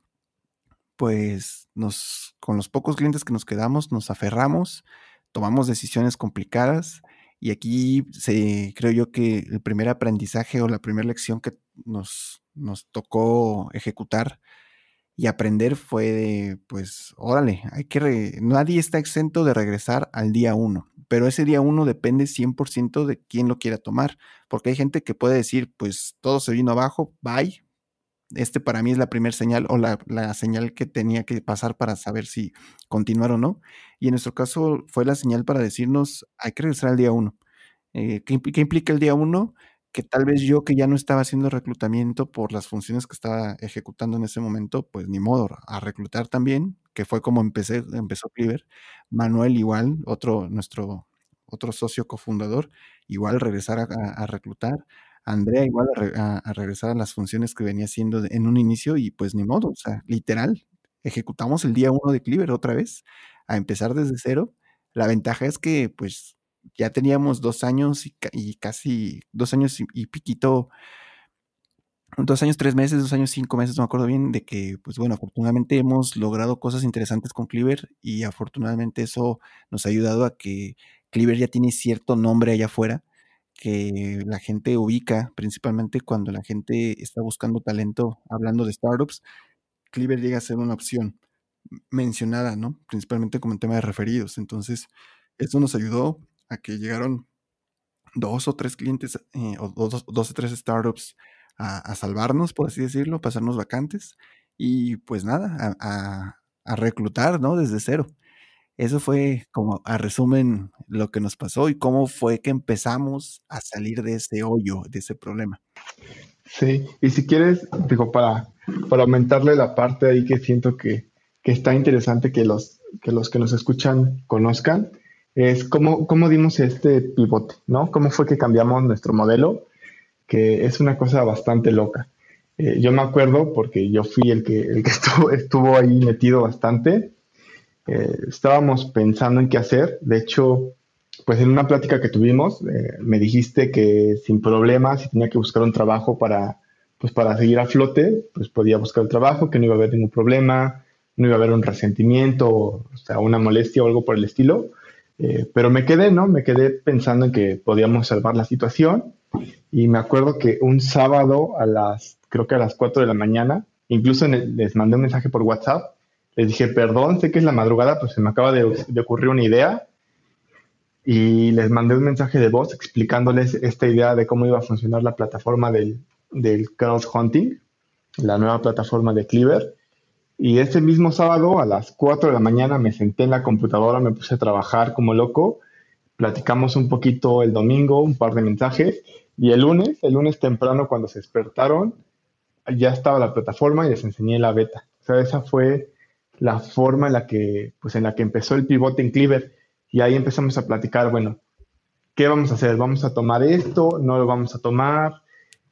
S1: Pues nos, con los pocos clientes que nos quedamos, nos aferramos, tomamos decisiones complicadas y aquí se, creo yo que el primer aprendizaje o la primera lección que nos, nos tocó ejecutar y aprender fue de, pues, órale, hay que, nadie está exento de regresar al día uno pero ese día uno depende 100% de quién lo quiera tomar, porque hay gente que puede decir, pues todo se vino abajo, bye. Este para mí es la primera señal o la, la, señal que tenía que pasar para saber si continuar o no. Y en nuestro caso fue la señal para decirnos, hay que regresar al día uno. Eh, ¿qué, ¿qué, implica el día uno? Que tal vez yo que ya no estaba haciendo reclutamiento por las funciones que estaba ejecutando en ese momento, pues ni modo, a reclutar también, que fue como empecé, empezó Cleaver. Manuel igual, otro, nuestro otro socio cofundador, igual regresar a, a reclutar. Andrea igual a, re, a, a, regresar a las funciones que venía haciendo en un inicio y pues ni modo, o sea, literal, ejecutamos el día uno de Cleaver otra vez, a empezar desde cero. La ventaja es que pues ya teníamos dos años y, casi dos años y, y piquito dos años, tres meses, dos años, cinco meses, no me acuerdo bien, de que, pues bueno, afortunadamente hemos logrado cosas interesantes con Cleaver y afortunadamente eso nos ha ayudado a que Cleaver ya tiene cierto nombre allá afuera que la gente ubica, principalmente cuando la gente está buscando talento, hablando de startups, Cleaver llega a ser una opción mencionada, ¿no? Principalmente como en tema de referidos. Entonces, eso nos ayudó a que llegaron dos o tres clientes eh, o dos, o tres startups a, salvarnos, por así decirlo, pasarnos vacantes y pues nada, a, reclutar, ¿no? Desde cero. Eso fue como a resumen lo que nos pasó y cómo fue que empezamos a salir de ese hoyo, de ese problema.
S3: Sí, y si quieres, digo, para, para aumentarle la parte ahí que siento que, que está interesante que los, que los que nos escuchan conozcan, es cómo, cómo dimos este pivote, ¿no? ¿Cómo fue que cambiamos nuestro modelo? que es una cosa bastante loca. Eh, yo me acuerdo porque yo fui el que, el que estuvo, estuvo ahí metido bastante. Eh, estábamos pensando en qué hacer. De hecho, pues en una plática que tuvimos, eh, me dijiste que sin problemas, si tenía que buscar un trabajo para, pues para seguir a flote, pues podía buscar el trabajo, que no iba a haber ningún problema, no iba a haber un resentimiento, o sea, una molestia o algo por el estilo. Eh, pero me quedé, ¿no? Me quedé pensando en que podíamos salvar la situación y me acuerdo que un sábado a las, creo que a las 4 de la mañana, incluso les mandé un mensaje por WhatsApp, les dije, perdón, sé que es la madrugada, pues se me acaba de, de ocurrir una idea y les mandé un mensaje de voz explicándoles esta idea de cómo iba a funcionar la plataforma del, del la nueva plataforma de Cleaver. Y ese mismo sábado a las 4 de la mañana me senté en la computadora, me puse a trabajar como loco, platicamos un poquito el domingo, un par de mensajes, y el lunes, el lunes temprano cuando se despertaron, ya estaba la plataforma y les enseñé la beta. O sea, esa fue la forma en la que, pues en la que empezó el pivote en Cleaver. Y ahí empezamos a platicar, bueno, ¿qué vamos a hacer? ¿Vamos a tomar esto? ¿No lo vamos a tomar?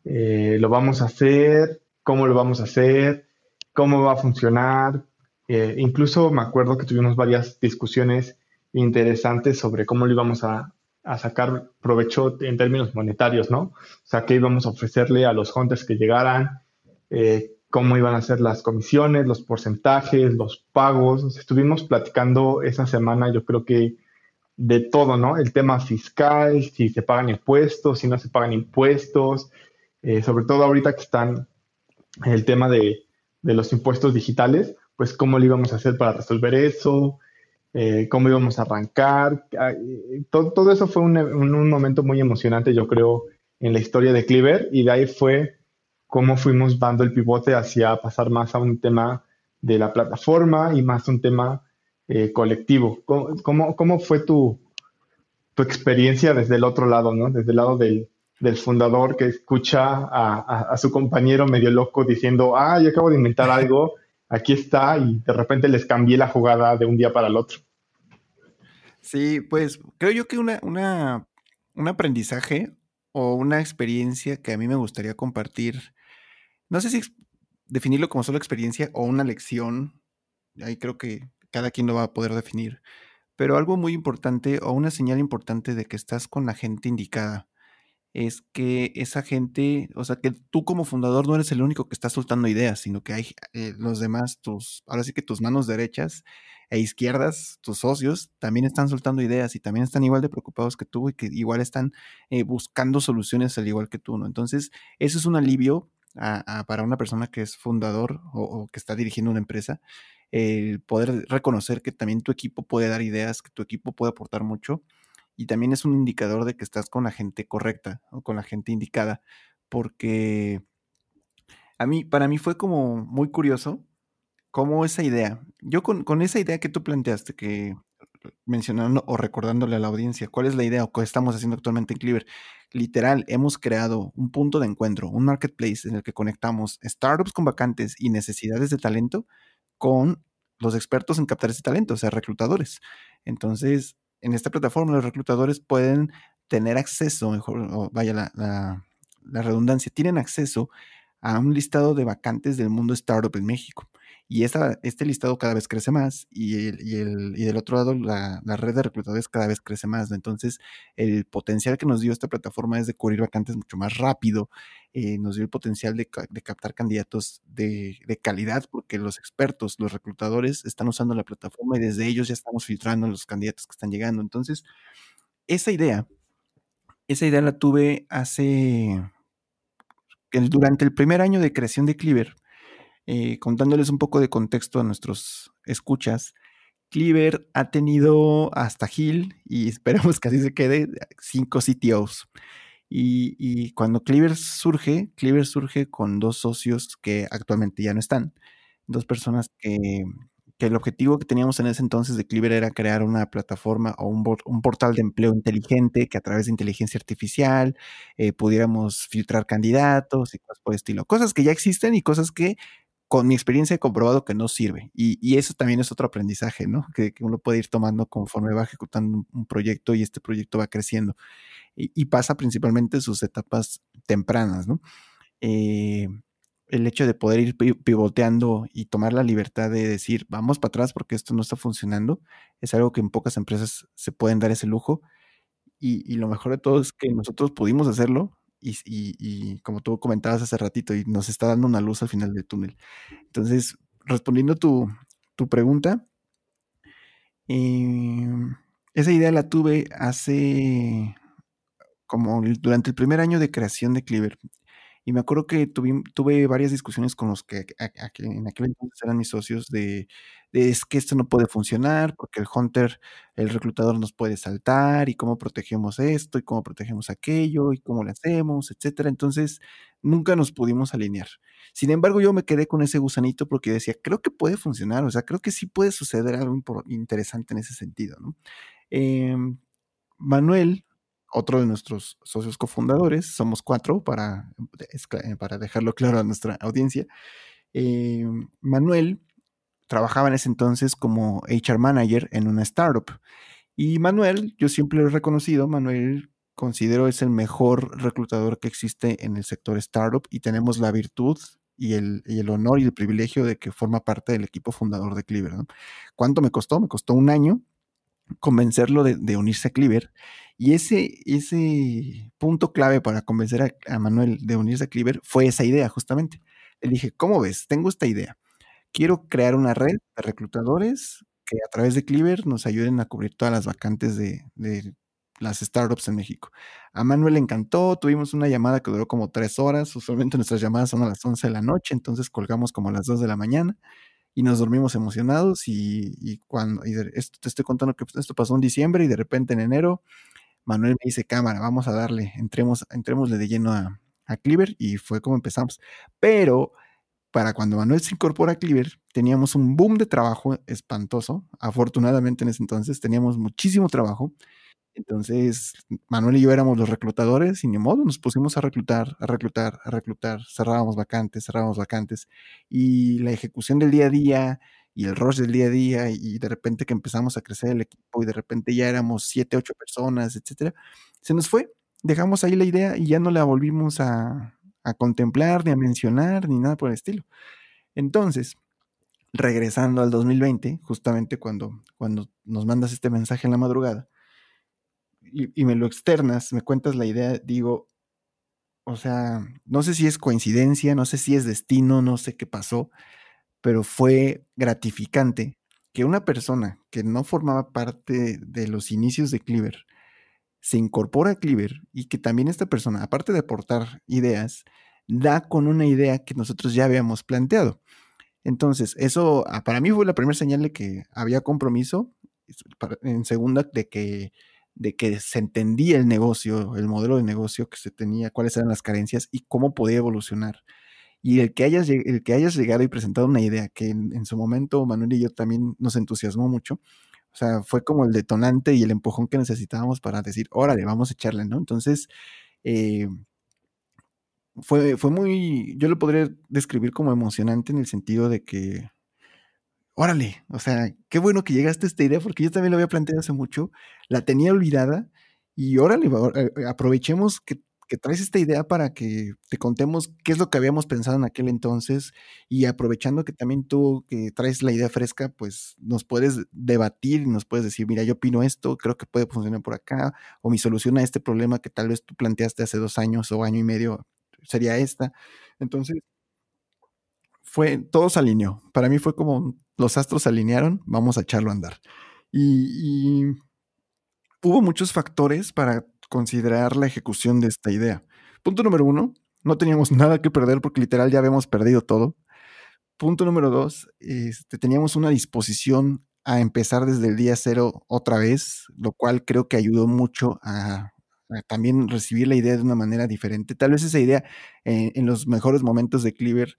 S3: Eh, ¿Lo vamos a hacer? ¿Cómo lo vamos a hacer? ¿Cómo va a funcionar? Eh, incluso me acuerdo que tuvimos varias discusiones interesantes sobre cómo lo íbamos a, a, sacar provecho en términos monetarios, ¿no? O sea, qué íbamos a ofrecerle a los hunters que llegaran, eh, cómo iban a ser las comisiones, los porcentajes, los pagos. Estuvimos platicando esa semana, yo creo que de todo, ¿no? El tema fiscal, si se pagan impuestos, si no se pagan impuestos, eh, sobre todo ahorita que están el tema de, los impuestos digitales, pues cómo lo íbamos a hacer para resolver eso, eh, cómo íbamos a arrancar. Todo, todo eso fue un, un, momento muy emocionante, yo creo, en la historia de Cleaver y de ahí fue cómo fuimos dando el pivote hacia pasar más a un tema de la plataforma y más un tema eh, colectivo. ¿Cómo, cómo, fue tu, tu, experiencia desde el otro lado, ¿no? desde el lado del, del fundador que escucha a, su compañero medio loco diciendo, ah, yo acabo de inventar algo, aquí está, y de repente les cambié la jugada de un día para el otro?
S1: Sí, pues creo yo que una, un aprendizaje o una experiencia que a mí me gustaría compartir, no sé si definirlo como solo experiencia o una lección, ahí creo que cada quien lo va a poder definir, pero algo muy importante o una señal importante de que estás con la gente indicada es que esa gente, o sea, que tú como fundador no eres el único que está soltando ideas, sino que hay eh, los demás, tus, ahora sí que tus manos derechas e izquierdas, tus socios, también están soltando ideas y también están igual de preocupados que tú y que igual están eh, buscando soluciones al igual que tú, ¿no? Entonces, eso es un alivio para una persona que es fundador o, que está dirigiendo una empresa, el poder reconocer que también tu equipo puede dar ideas, que tu equipo puede aportar mucho y también es un indicador de que estás con la gente correcta o con la gente indicada, porque a mí, para mí fue como muy curioso cómo esa idea, yo con, con esa idea que tú planteaste, que mencionando o recordándole a la audiencia cuál es la idea o qué estamos haciendo actualmente en Cleaver. Literal, hemos creado un punto de encuentro, un marketplace en el que conectamos startups con vacantes y necesidades de talento con los expertos en captar ese talento, o sea, reclutadores. Entonces, en esta plataforma los reclutadores pueden tener acceso, mejor, vaya la, la redundancia, tienen acceso a un listado de vacantes del mundo startup en México. Y este listado cada vez crece más y, el, y, el, y del otro lado la, la, red de reclutadores cada vez crece más. Entonces, el potencial que nos dio esta plataforma es de cubrir vacantes mucho más rápido. Eh, nos dio el potencial de, de captar candidatos de, de, calidad porque los expertos, los reclutadores están usando la plataforma y desde ellos ya estamos filtrando los candidatos que están llegando. Entonces, esa idea, esa idea la tuve hace, durante el primer año de creación de Cleaver eh, contándoles un poco de contexto a nuestros escuchas, Cleaver ha tenido hasta Gil, y esperamos que así se quede, cinco CTOs. Y, y, cuando Cleaver surge, Cleaver surge con dos socios que actualmente ya no están, dos personas que, que el objetivo que teníamos en ese entonces de Cleaver era crear una plataforma o un, un portal de empleo inteligente que a través de inteligencia artificial eh, pudiéramos filtrar candidatos y cosas por el estilo. Cosas que ya existen y cosas que con mi experiencia he comprobado que no sirve. Y, eso también es otro aprendizaje, ¿no? Que, uno puede ir tomando conforme va ejecutando un, proyecto y este proyecto va creciendo. Y, pasa principalmente en sus etapas tempranas, ¿no? Eh, el hecho de poder ir pivoteando y tomar la libertad de decir, vamos para atrás porque esto no está funcionando, es algo que en pocas empresas se pueden dar ese lujo. Y, lo mejor de todo es que nosotros pudimos hacerlo, y, como tú comentabas hace ratito, y nos está dando una luz al final del túnel. Entonces, respondiendo tu, tu pregunta, em, esa idea la tuve hace como durante el primer año de creación de Cleaver. Y me acuerdo que tuve, varias discusiones con los que en aquel entonces eran mis socios de, es que esto no puede funcionar porque el hunter, el reclutador nos puede saltar y cómo protegemos esto y cómo protegemos aquello y cómo lo hacemos, etcétera. Entonces, nunca nos pudimos alinear. Sin embargo, yo me quedé con ese gusanito porque decía, creo que puede funcionar, o sea, creo que sí puede suceder algo interesante en ese sentido, ¿no? Em, Manuel, otro de nuestros socios cofundadores, somos cuatro para, eh, para dejarlo claro a nuestra audiencia. Eh, Manuel trabajaba en ese entonces como HR manager en una startup. Y Manuel, yo siempre lo he reconocido, Manuel considero es el mejor reclutador que existe en el sector startup y tenemos la virtud y el, y el honor y el privilegio de que forma parte del equipo fundador de Cleaver. ¿Cuánto me costó? Me costó un año convencerlo de, unirse a Cleaver. Y ese, ese punto clave para convencer a, Manuel de unirse a Cleaver fue esa idea, justamente. Le dije, ¿cómo ves? Tengo esta idea. Quiero crear una red de reclutadores que a través de Cleaver nos ayuden a cubrir todas las vacantes de, de las startups en México. A Manuel le encantó, tuvimos una llamada que duró como tres horas, usualmente nuestras llamadas son a las 11 de la noche, entonces colgamos como a las 2 de la mañana y nos dormimos emocionados y, cuando, esto, te estoy contando que esto pasó en diciembre y de repente en enero, Manuel me dice, cámara, vamos a darle, entremos, entrémosle de lleno a, a Cleaver y fue como empezamos. Pero para cuando Manuel se incorpora a Cleaver, teníamos un boom de trabajo espantoso. Afortunadamente en ese entonces teníamos muchísimo trabajo entonces, Manuel y yo éramos los reclutadores y ni modo, nos pusimos a reclutar, a reclutar, a reclutar, cerrábamos vacantes, cerrábamos vacantes. Y la ejecución del día a día y el rush del día a día y de repente que empezamos a crecer el equipo y de repente ya éramos siete, ocho personas, etcétera, se nos fue, dejamos ahí la idea y ya no la volvimos a, a contemplar, ni a mencionar, ni nada por el estilo. Entonces, regresando al 2020, justamente cuando, cuando nos mandas este mensaje en la madrugada, y, me lo externas, me cuentas la idea, digo, o sea, no sé si es coincidencia, no sé si es destino, no sé qué pasó, pero fue gratificante que una persona que no formaba parte de los inicios de Cleaver se incorpora a Cleaver y que también esta persona, aparte de aportar ideas, da con una idea que nosotros ya habíamos planteado. Entonces, eso ah, para mí fue la primera señal de que había compromiso, en segunda de que de que se entendía el negocio, el modelo de negocio que se tenía, cuáles eran las carencias y cómo podía evolucionar. Y el que hayas, el que hayas llegado y presentado una idea que en, su momento Manuel y yo también nos entusiasmó mucho, o sea, fue como el detonante y el empujón que necesitábamos para decir, órale, vamos a echarle, ¿no? Entonces, eh, fue, fue muy, yo lo podría describir como emocionante en el sentido de que órale, o sea, qué bueno que llegaste a esta idea porque yo también lo había planteado hace mucho, la tenía olvidada y órale, eh, aprovechemos que, traes esta idea para que te contemos qué es lo que habíamos pensado en aquel entonces y aprovechando que también tú que traes la idea fresca, pues nos puedes debatir y nos puedes decir, mira, yo opino esto, creo que puede funcionar por acá, o mi solución a este problema que tal vez tú planteaste hace dos años o año y medio sería esta. Entonces, fue, todo se alineó. Para mí fue como los astros se alinearon, vamos a echarlo a andar. Y, hubo muchos factores para considerar la ejecución de esta idea. Punto número uno, no teníamos nada que perder porque literal ya habíamos perdido todo. Punto número dos, este, teníamos una disposición a empezar desde el día cero otra vez, lo cual creo que ayudó mucho a, también recibir la idea de una manera diferente. Tal vez esa idea eh, en los mejores momentos de Cleaver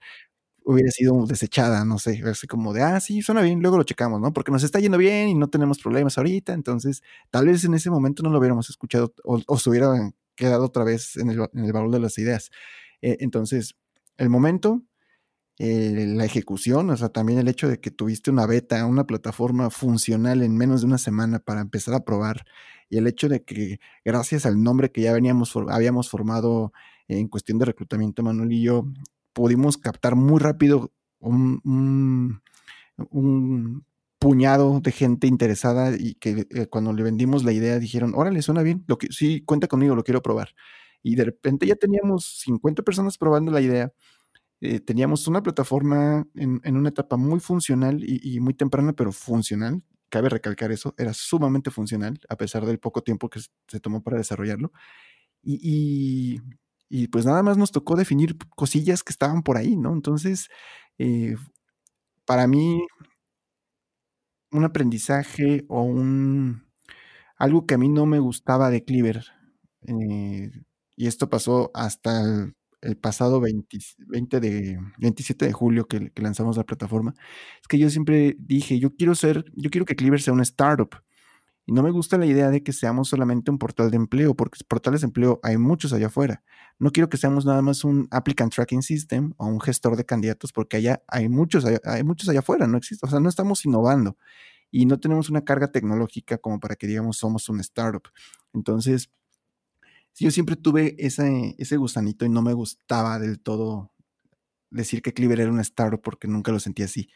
S1: hubiera sido desechada, no sé, así como de, ah, sí, suena bien, luego lo checamos, ¿no? Porque nos está yendo bien y no tenemos problemas ahorita, entonces tal vez en ese momento no lo hubiéramos escuchado o, se hubiera quedado otra vez en el, en valor de las ideas. Eh, entonces, el momento, eh, la ejecución, o sea, también el hecho de que tuviste una beta, una plataforma funcional en menos de una semana para empezar a probar, y el hecho de que gracias al nombre que ya veníamos, habíamos formado en cuestión de reclutamiento, Manuel y yo, pudimos captar muy rápido un, puñado de gente interesada y que eh, cuando le vendimos la idea dijeron, órale, suena bien, lo que, sí, cuenta conmigo, lo quiero probar. Y de repente ya teníamos 50 personas probando la idea. Eh, teníamos una plataforma en, una etapa muy funcional y, muy temprana, pero funcional. Cabe recalcar eso, era sumamente funcional, a pesar del poco tiempo que se tomó para desarrollarlo. y y pues nada más nos tocó definir cosillas que estaban por ahí, ¿no? Entonces, eh, para mí, un aprendizaje o un algo que a mí no me gustaba de Cleaver, eh, y esto pasó hasta el, pasado 20, de, 27 de julio que, que, lanzamos la plataforma, es que yo siempre dije, yo quiero ser, yo quiero que Cleaver sea una startup. Y no me gusta la idea de que seamos solamente un portal de empleo, porque portales de empleo hay muchos allá afuera. No quiero que seamos nada más un applicant tracking system o un gestor de candidatos, porque allá hay muchos, hay muchos allá afuera, no existe. O sea, no estamos innovando y no tenemos una carga tecnológica como para que digamos somos un startup. Entonces, yo siempre tuve ese, ese gusanito y no me gustaba del todo decir que Cleaver era una startup porque nunca lo sentí así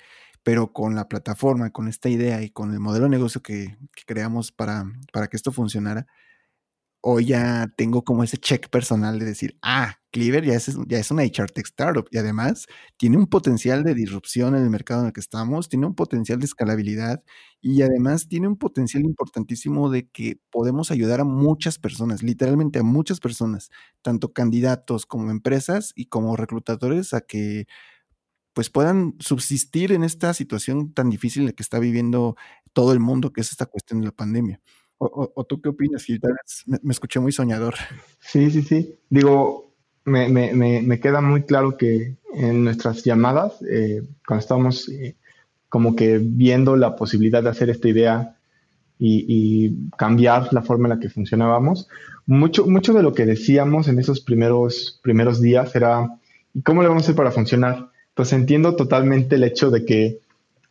S1: pero con la plataforma, con esta idea y con el modelo de negocio que, creamos para, para que esto funcionara, hoy ya tengo como ese check personal de decir, ah, Cleaver ya es, ya es una HR Tech Startup y además tiene un potencial de disrupción en el mercado en el que estamos, tiene un potencial de escalabilidad y además tiene un potencial importantísimo de que podemos ayudar a muchas personas, literalmente a muchas personas, tanto candidatos como empresas y como reclutadores a que pues puedan subsistir en esta situación tan difícil en que está viviendo todo el mundo, que es esta cuestión de la pandemia. ¿O, tú qué opinas? me, escuché muy soñador.
S3: Sí, sí, sí. Digo, me, me queda muy claro que en nuestras llamadas, eh, cuando estábamos eh, como que viendo la posibilidad de hacer esta idea y, cambiar la forma en la que funcionábamos, mucho, mucho de lo que decíamos en esos primeros, primeros días era, ¿y cómo le vamos a hacer para funcionar? Pues entiendo totalmente el hecho de que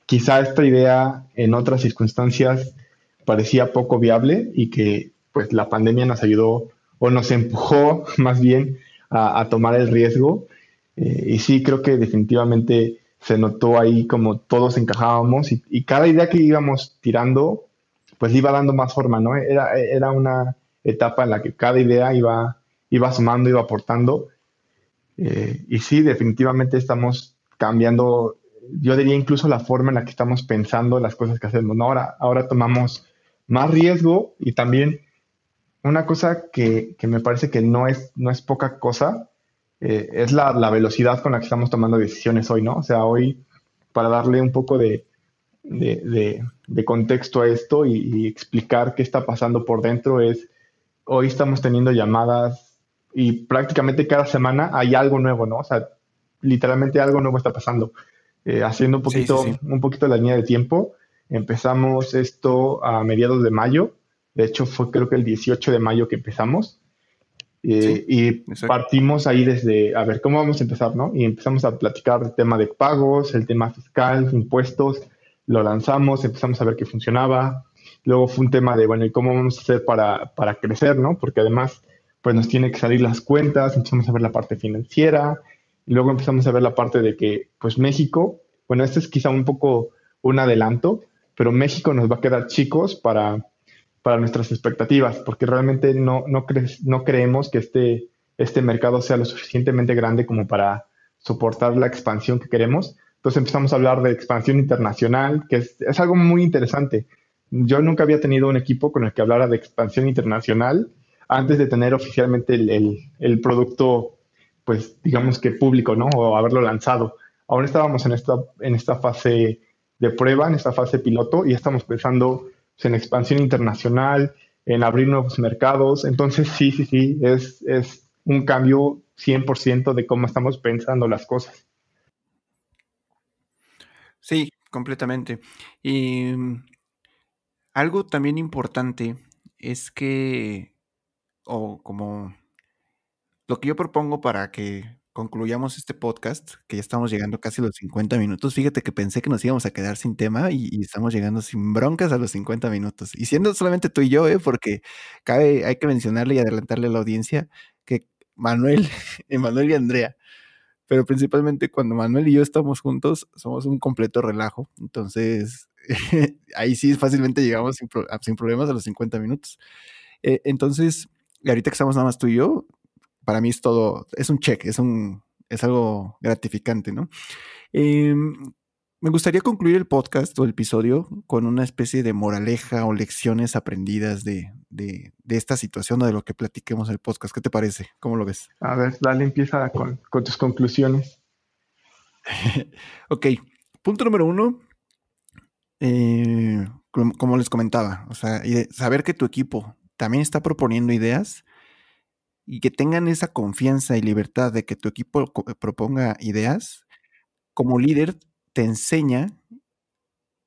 S3: quizá esta idea en otras circunstancias parecía poco viable y que pues la pandemia nos ayudó o nos empujó más bien a, tomar el riesgo. Eh, y sí, creo que definitivamente se notó ahí como todos encajábamos y, cada idea que íbamos tirando pues iba dando más forma, ¿no? Era, era una etapa en la que cada idea iba, iba sumando, iba aportando. Eh, y sí, definitivamente estamos cambiando, yo diría incluso la forma en la que estamos pensando las cosas que hacemos, ¿no? Ahora, ahora tomamos más riesgo y también una cosa que, me parece que no es, no es poca cosa, eh, es la, velocidad con la que estamos tomando decisiones hoy, ¿no? O sea, hoy, para darle un poco de, contexto a esto y, explicar qué está pasando por dentro, es, hoy estamos teniendo llamadas y prácticamente cada semana hay algo nuevo, ¿no? O sea, literalmente algo nuevo está pasando. Eh, haciendo un poquito, un poquito la línea de tiempo, Empezamos esto a mediados de mayo. De hecho, fue creo que el 18 de mayo que empezamos. Eh, y partimos ahí desde, a ver, ¿cómo vamos a empezar? ¿no? Y empezamos a platicar el tema de pagos, el tema fiscal, impuestos. Lo lanzamos, empezamos a ver que funcionaba. Luego fue un tema de, bueno, ¿y cómo vamos a hacer para, para crecer? ¿no? Porque además, pues nos tiene que salir las cuentas, empezamos a ver la parte financiera. Y luego empezamos a ver la parte de que, pues México, bueno, este es quizá un poco un adelanto, pero México nos va a quedar chicos para, para nuestras expectativas, porque realmente no, no, no creemos que este, este mercado sea lo suficientemente grande como para soportar la expansión que queremos. Entonces empezamos a hablar de expansión internacional, que es, es algo muy interesante. Yo nunca había tenido un equipo con el que hablara de expansión internacional antes de tener oficialmente el, el, producto, pues digamos que público, ¿no? O haberlo lanzado. Aún estábamos en esta, en esta fase de prueba en esta fase piloto y estamos pensando pues, en expansión internacional, en abrir nuevos mercados. Entonces, sí, sí, sí, es, es un cambio 100% de cómo estamos pensando las cosas.
S1: Sí, completamente. Y mm, algo también importante es que, o como lo que yo propongo para que concluyamos este podcast, que ya estamos llegando casi a los 50 minutos. Fíjate que pensé que nos íbamos a quedar sin tema y, estamos llegando sin broncas a los 50 minutos. Y siendo solamente tú y yo, ¿eh? porque cabe, hay que mencionarle y adelantarle a la audiencia que Manuel, Manuel y Andrea, pero principalmente cuando Manuel y yo estamos juntos, somos un completo relajo. Entonces, ahí sí fácilmente llegamos sin, problemas a los 50 minutos. Eh, entonces, ahorita que estamos nada más tú y yo, para mí es todo, es un check, es, un, es algo gratificante, ¿no? Em, me gustaría concluir el podcast o el episodio con una especie de moraleja o lecciones aprendidas de, de, esta situación o de lo que platiquemos en el podcast. ¿Qué te parece? ¿Cómo lo ves?
S3: A ver, dale, empieza con, con tus conclusiones.
S1: ok, punto número uno, eh, como, les comentaba, o sea, saber que tu equipo también está proponiendo ideas y que tengan esa confianza y libertad de que tu equipo eh, proponga ideas, como líder te enseña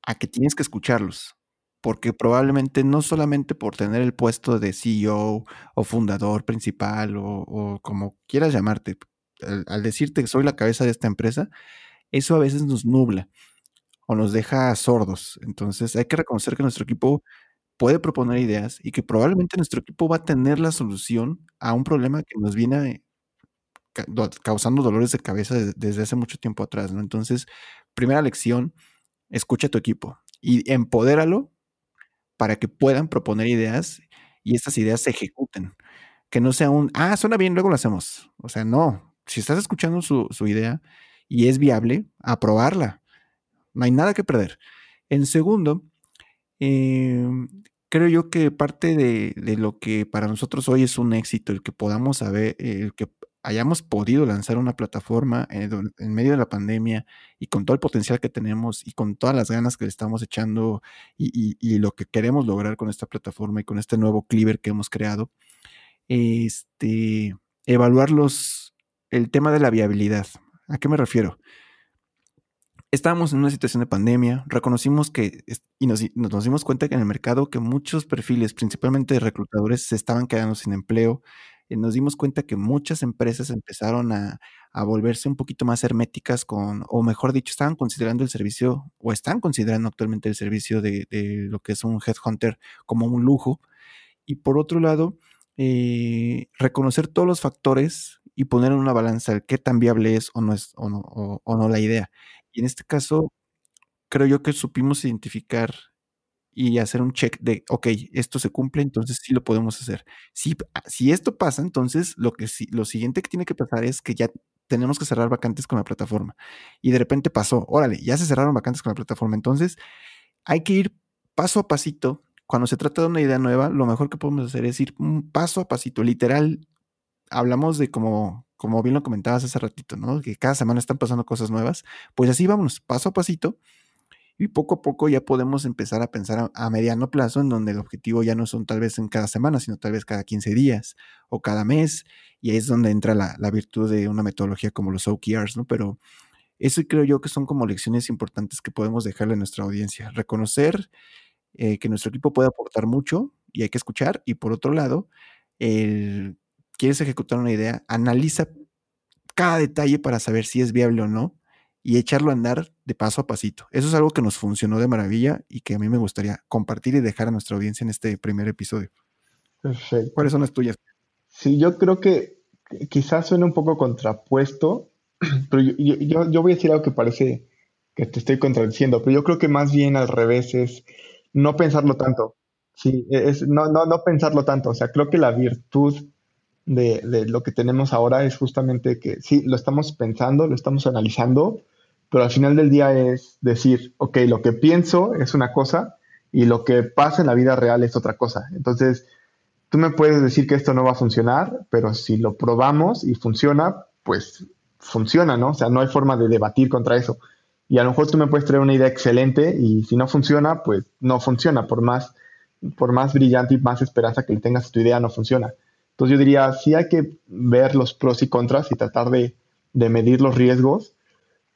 S1: a que tienes que escucharlos, porque probablemente no solamente por tener el puesto de CEO o fundador principal o, como quieras llamarte, al, decirte que soy la cabeza de esta empresa, eso a veces nos nubla o nos deja sordos. Entonces hay que reconocer que nuestro equipo puede proponer ideas y que probablemente nuestro equipo va a tener la solución a un problema que nos viene causando dolores de cabeza desde hace mucho tiempo atrás, ¿no? Entonces, primera lección, escucha a tu equipo y empodéralo para que puedan proponer ideas y estas ideas se ejecuten. Que no sea un, ah, suena bien, luego lo hacemos. O sea, no. Si estás escuchando su, idea y es viable, aprobarla. No hay nada que perder. En segundo, em, creo yo que parte de, lo que para nosotros hoy es un éxito, el que podamos saber, el que hayamos podido lanzar una plataforma en, medio de la pandemia y con todo el potencial que tenemos y con todas las ganas que le estamos echando y, lo que queremos lograr con esta plataforma y con este nuevo Cleaver que hemos creado, este, evaluar los, el tema de la viabilidad. ¿A qué me refiero? Estábamos en una situación de pandemia, reconocimos que, y nos, dimos cuenta que en el mercado que muchos perfiles, principalmente de reclutadores, se estaban quedando sin empleo, eh, nos dimos cuenta que muchas empresas empezaron a, volverse un poquito más herméticas con, o mejor dicho, estaban considerando el servicio, o están considerando actualmente el servicio de, lo que es un headhunter como un lujo. Y por otro lado, eh, reconocer todos los factores y poner en una balanza el qué tan viable es o no es o no, o no la idea. Y en este caso, creo yo que supimos identificar y hacer un check de, ok, esto se cumple, entonces sí lo podemos hacer. Si, ah, si esto pasa, entonces lo, que, lo siguiente que tiene que pasar es que ya tenemos que cerrar vacantes con la plataforma. Y de repente pasó, órale, ya se cerraron vacantes con la plataforma. Entonces hay que ir paso a pasito. Cuando se trata de una idea nueva, lo mejor que podemos hacer es ir un paso a pasito. Literal, hablamos de como, como bien lo comentabas hace ratito, ¿no? Que cada semana están pasando cosas nuevas. Pues así vamos, paso a pasito y poco a poco ya podemos empezar a pensar a, mediano plazo en donde el objetivo ya no son tal vez en cada semana, sino tal vez cada 15 días o cada mes. Y ahí es donde entra la, virtud de una metodología como los OKRs, ¿no? Pero eso creo yo que son como lecciones importantes que podemos dejarle a nuestra audiencia. Reconocer eh, que nuestro equipo puede aportar mucho y hay que escuchar. Y por otro lado, el, quieres ejecutar una idea, analiza cada detalle para saber si es viable o no y echarlo a andar de paso a pasito. Eso es algo que nos funcionó de maravilla y que a mí me gustaría compartir y dejar a nuestra audiencia en este primer episodio.
S3: Perfecto.
S1: ¿Cuáles son las tuyas?
S3: Sí, yo creo que quizás suene un poco contrapuesto, pero yo, voy a decir algo que parece que te estoy contradiciendo, pero yo creo que más bien al revés es no pensarlo tanto. Sí, es no, no, no pensarlo tanto. O sea, creo que la virtud de, lo que tenemos ahora es justamente que sí, lo estamos pensando, lo estamos analizando, pero al final del día es decir, ok, lo que pienso es una cosa y lo que pasa en la vida real es otra cosa. Entonces, tú me puedes decir que esto no va a funcionar, pero si lo probamos y funciona, pues funciona, ¿no? O sea, no hay forma de debatir contra eso. Y a lo mejor tú me puedes traer una idea excelente y si no funciona, pues no funciona. Por más, por más brillante y más esperanza que le tengas tu idea, no funciona. Entonces yo diría, sí hay que ver los pros y contras y tratar de, de medir los riesgos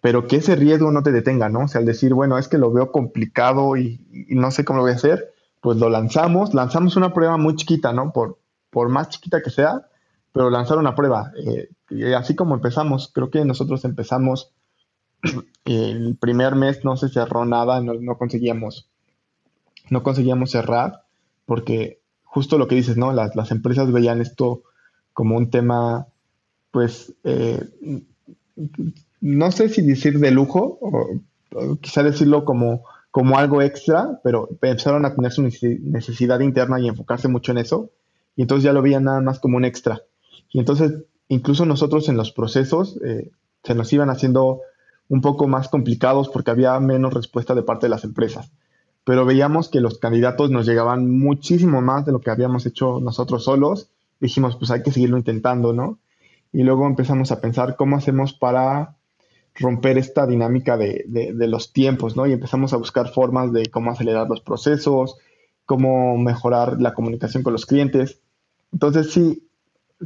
S3: pero que ese riesgo no te detenga, ¿no? O sea, al decir, bueno, es que lo veo complicado y, no sé cómo lo voy a hacer, pues lo lanzamos, lanzamos una prueba muy chiquita, ¿no? Por, por más chiquita que sea, pero lanzar una prueba. Eh, así como empezamos, creo que nosotros empezamos, el primer mes no se cerró nada, no, conseguíamos, no conseguíamos cerrar, porque justo lo que dices, ¿no? Las, las empresas veían esto como un tema, pues, eh, no sé si decir de lujo, o, quizá decirlo como, como algo extra, pero empezaron a tener su necesidad interna y enfocarse mucho en eso, y entonces ya lo veían nada más como un extra. Y entonces, incluso nosotros en los procesos eh, se nos iban haciendo un poco más complicados porque había menos respuesta de parte de las empresas. Pero veíamos que los candidatos nos llegaban muchísimo más de lo que habíamos hecho nosotros solos. Dijimos, pues hay que seguirlo intentando, ¿no? Y luego empezamos a pensar cómo hacemos para romper esta dinámica de, los tiempos, ¿no? Y empezamos a buscar formas de cómo acelerar los procesos, cómo mejorar la comunicación con los clientes. Entonces, sí,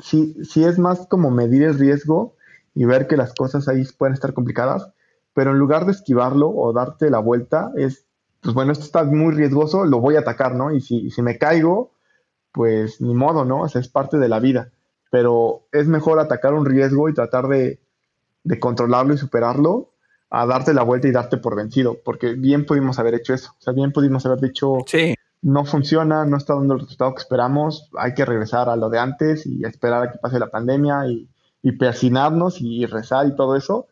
S3: sí, sí es más como medir el riesgo y ver que las cosas ahí pueden estar complicadas, pero en lugar de esquivarlo o darte la vuelta, es, pues bueno, esto está muy riesgoso, lo voy a atacar, ¿no? Y si, si me caigo, pues ni modo, ¿no? O sea, es parte de la vida. Pero es mejor atacar un riesgo y tratar de, de controlarlo y superarlo a darte la vuelta y darte por vencido, porque bien pudimos haber hecho eso, o sea, bien pudimos haber dicho, no funciona, no está dando el resultado que esperamos, hay que regresar a lo de antes y esperar a que pase la pandemia y, y persinarnos y rezar y todo eso,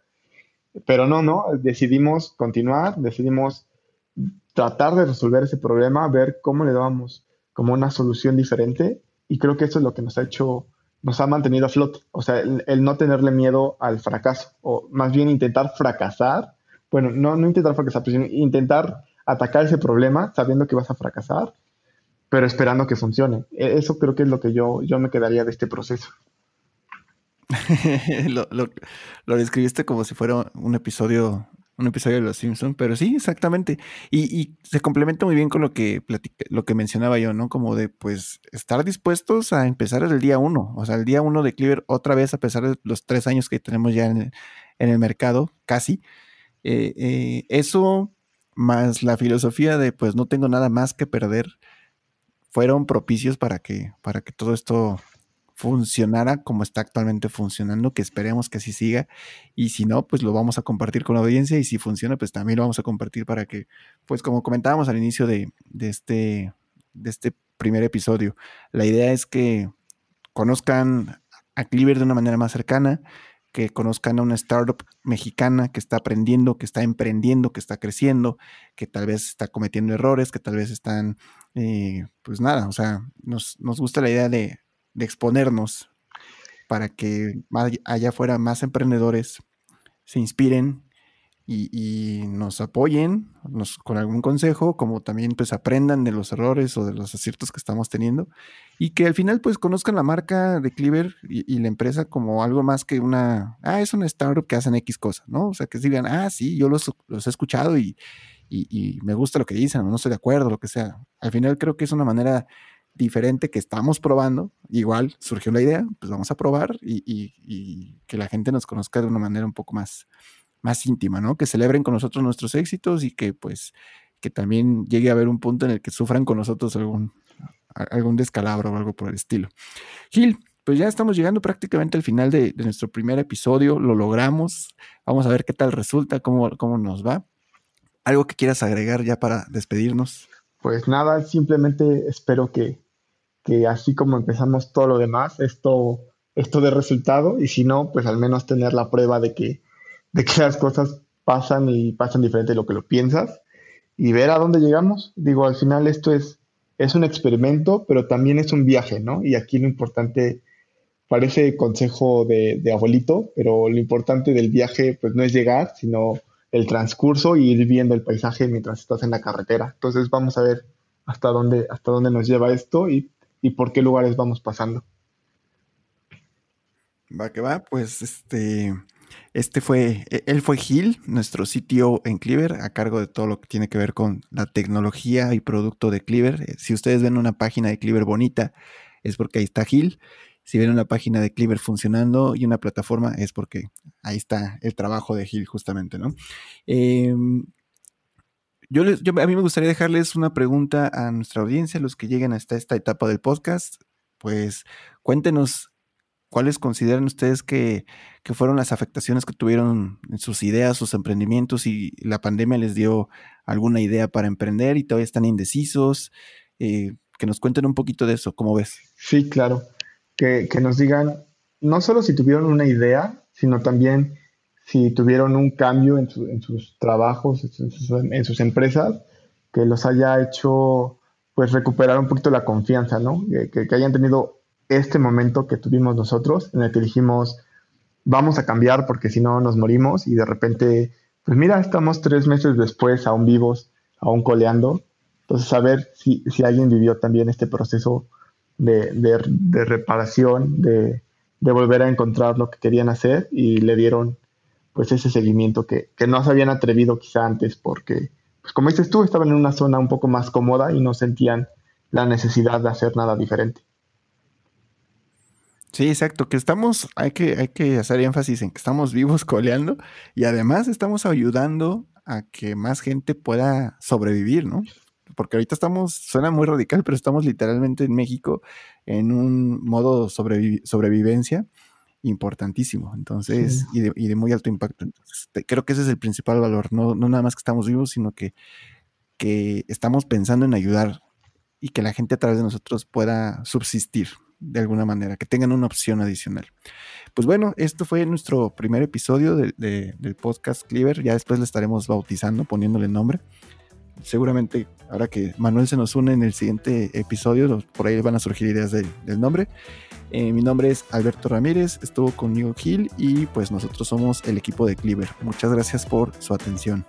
S3: pero no, no, decidimos continuar, decidimos tratar de resolver ese problema, ver cómo le dábamos, como una solución diferente y creo que eso es lo que nos ha hecho, nos ha mantenido a flote, o sea, el, no tenerle miedo al fracaso, o más bien intentar fracasar, bueno, no, no intentar fracasar, sino intentar atacar ese problema sabiendo que vas a fracasar, pero esperando que funcione. E, eso creo que es lo que yo, yo me quedaría de este proceso.
S1: lo, lo, describiste como si fuera un episodio un episodio de Los Simpsons, pero sí, exactamente. Y, se complementa muy bien con lo que lo que mencionaba yo, ¿no? Como de pues estar dispuestos a empezar el día uno, o sea, el día uno de Cleaver otra vez, a pesar de los tres años que tenemos ya en el, mercado, casi. Eh, eh, eso más la filosofía de pues no tengo nada más que perder, fueron propicios para que, para que todo esto funcionara como está actualmente funcionando, que esperemos que así siga. Y si no, pues lo vamos a compartir con la audiencia. Y si funciona, pues también lo vamos a compartir para que, pues como comentábamos al inicio de, este, de este primer episodio, la idea es que conozcan a Cleaver de una manera más cercana, que conozcan a una startup mexicana que está aprendiendo, que está emprendiendo, que está creciendo, que tal vez está cometiendo errores, que tal vez están, eh, pues nada, o sea, nos, nos gusta la idea de, de exponernos para que allá afuera más emprendedores se inspiren y, nos apoyen nos, con algún consejo, como también pues aprendan de los errores o de los aciertos que estamos teniendo y que al final pues conozcan la marca de Cleaver y, la empresa como algo más que una, ah, es una startup que hacen X cosas, ¿no? O sea, que digan, ah, sí, yo los, los he escuchado y, y, me gusta lo que dicen, o no estoy de acuerdo, lo que sea. Al final creo que es una manera diferente que estamos probando. Igual surgió la idea, pues vamos a probar y, que la gente nos conozca de una manera un poco más, más íntima, ¿no? Que celebren con nosotros nuestros éxitos y que pues que también llegue a haber un punto en el que sufran con nosotros algún, algún descalabro o algo por el estilo. Gil, pues ya estamos llegando prácticamente al final de, nuestro primer episodio, lo logramos, vamos a ver qué tal resulta, cómo, cómo nos va. ¿Algo que quieras agregar ya para despedirnos?
S3: Pues nada, simplemente espero que, que así como empezamos todo lo demás, esto, esto de resultado y si no, pues al menos tener la prueba de que, de que las cosas pasan y pasan diferente de lo que lo piensas y ver a dónde llegamos. Digo, al final esto es, es un experimento, pero también es un viaje, ¿no? Y aquí lo importante, parece consejo de, abuelito, pero lo importante del viaje pues no es llegar, sino el transcurso y ir viendo el paisaje mientras estás en la carretera. Entonces vamos a ver hasta dónde, hasta dónde nos lleva esto y y por qué lugares vamos pasando.
S1: Va que va, pues este, este fue, e, él fue Gil, nuestro sitio en Cleaver, a cargo de todo lo que tiene que ver con la tecnología y producto de Cleaver. Eh, si ustedes ven una página de Cleaver bonita, es porque ahí está Gil. Si ven una página de Cleaver funcionando y una plataforma, es porque ahí está el trabajo de Gil, justamente, ¿no? Em, yo, a mí me gustaría dejarles una pregunta a nuestra audiencia, los que lleguen hasta esta etapa del podcast. Pues cuéntenos cuáles consideran ustedes que, fueron las afectaciones que tuvieron en sus ideas, sus emprendimientos y la pandemia les dio alguna idea para emprender y todavía están indecisos. Eh, que nos cuenten un poquito de eso, ¿cómo ves?
S3: Sí, claro. Que, que nos digan no solo si tuvieron una idea, sino también si tuvieron un cambio en, sus trabajos, en sus, empresas, que los haya hecho pues recuperar un poquito la confianza, ¿no? Que, hayan tenido este momento que tuvimos nosotros, en el que dijimos, vamos a cambiar porque si no nos morimos y de repente, pues mira, estamos tres meses después aún vivos, aún coleando. Entonces, saber si, si alguien vivió también este proceso de, de reparación, de, de, volver a encontrar lo que querían hacer y le dieron pues ese seguimiento que, no se habían atrevido quizá antes porque, pues como dices tú, estaban en una zona un poco más cómoda y no sentían la necesidad de hacer nada diferente.
S1: Sí, exacto, que estamos, hay que, hay que hacer énfasis en que estamos vivos coleando y además estamos ayudando a que más gente pueda sobrevivir, ¿no? Porque ahorita estamos, suena muy radical, pero estamos literalmente en México en un modo sobrevivencia importantísimo, entonces, y, de, muy alto impacto. Entonces, creo que ese es el principal valor, no, no nada más que estamos vivos, sino que, que estamos pensando en ayudar y que la gente a través de nosotros pueda subsistir de alguna manera, que tengan una opción adicional. Pues bueno, esto fue nuestro primer episodio del podcast Cleaver, ya después le estaremos bautizando, poniéndole nombre. Seguramente ahora que Manuel se nos une en el siguiente episodio, por ahí van a surgir ideas del nombre. Eh, mi nombre es Alberto Ramírez, estuvo conmigo Gil y pues nosotros somos el equipo de Cleaver. Muchas gracias por su atención.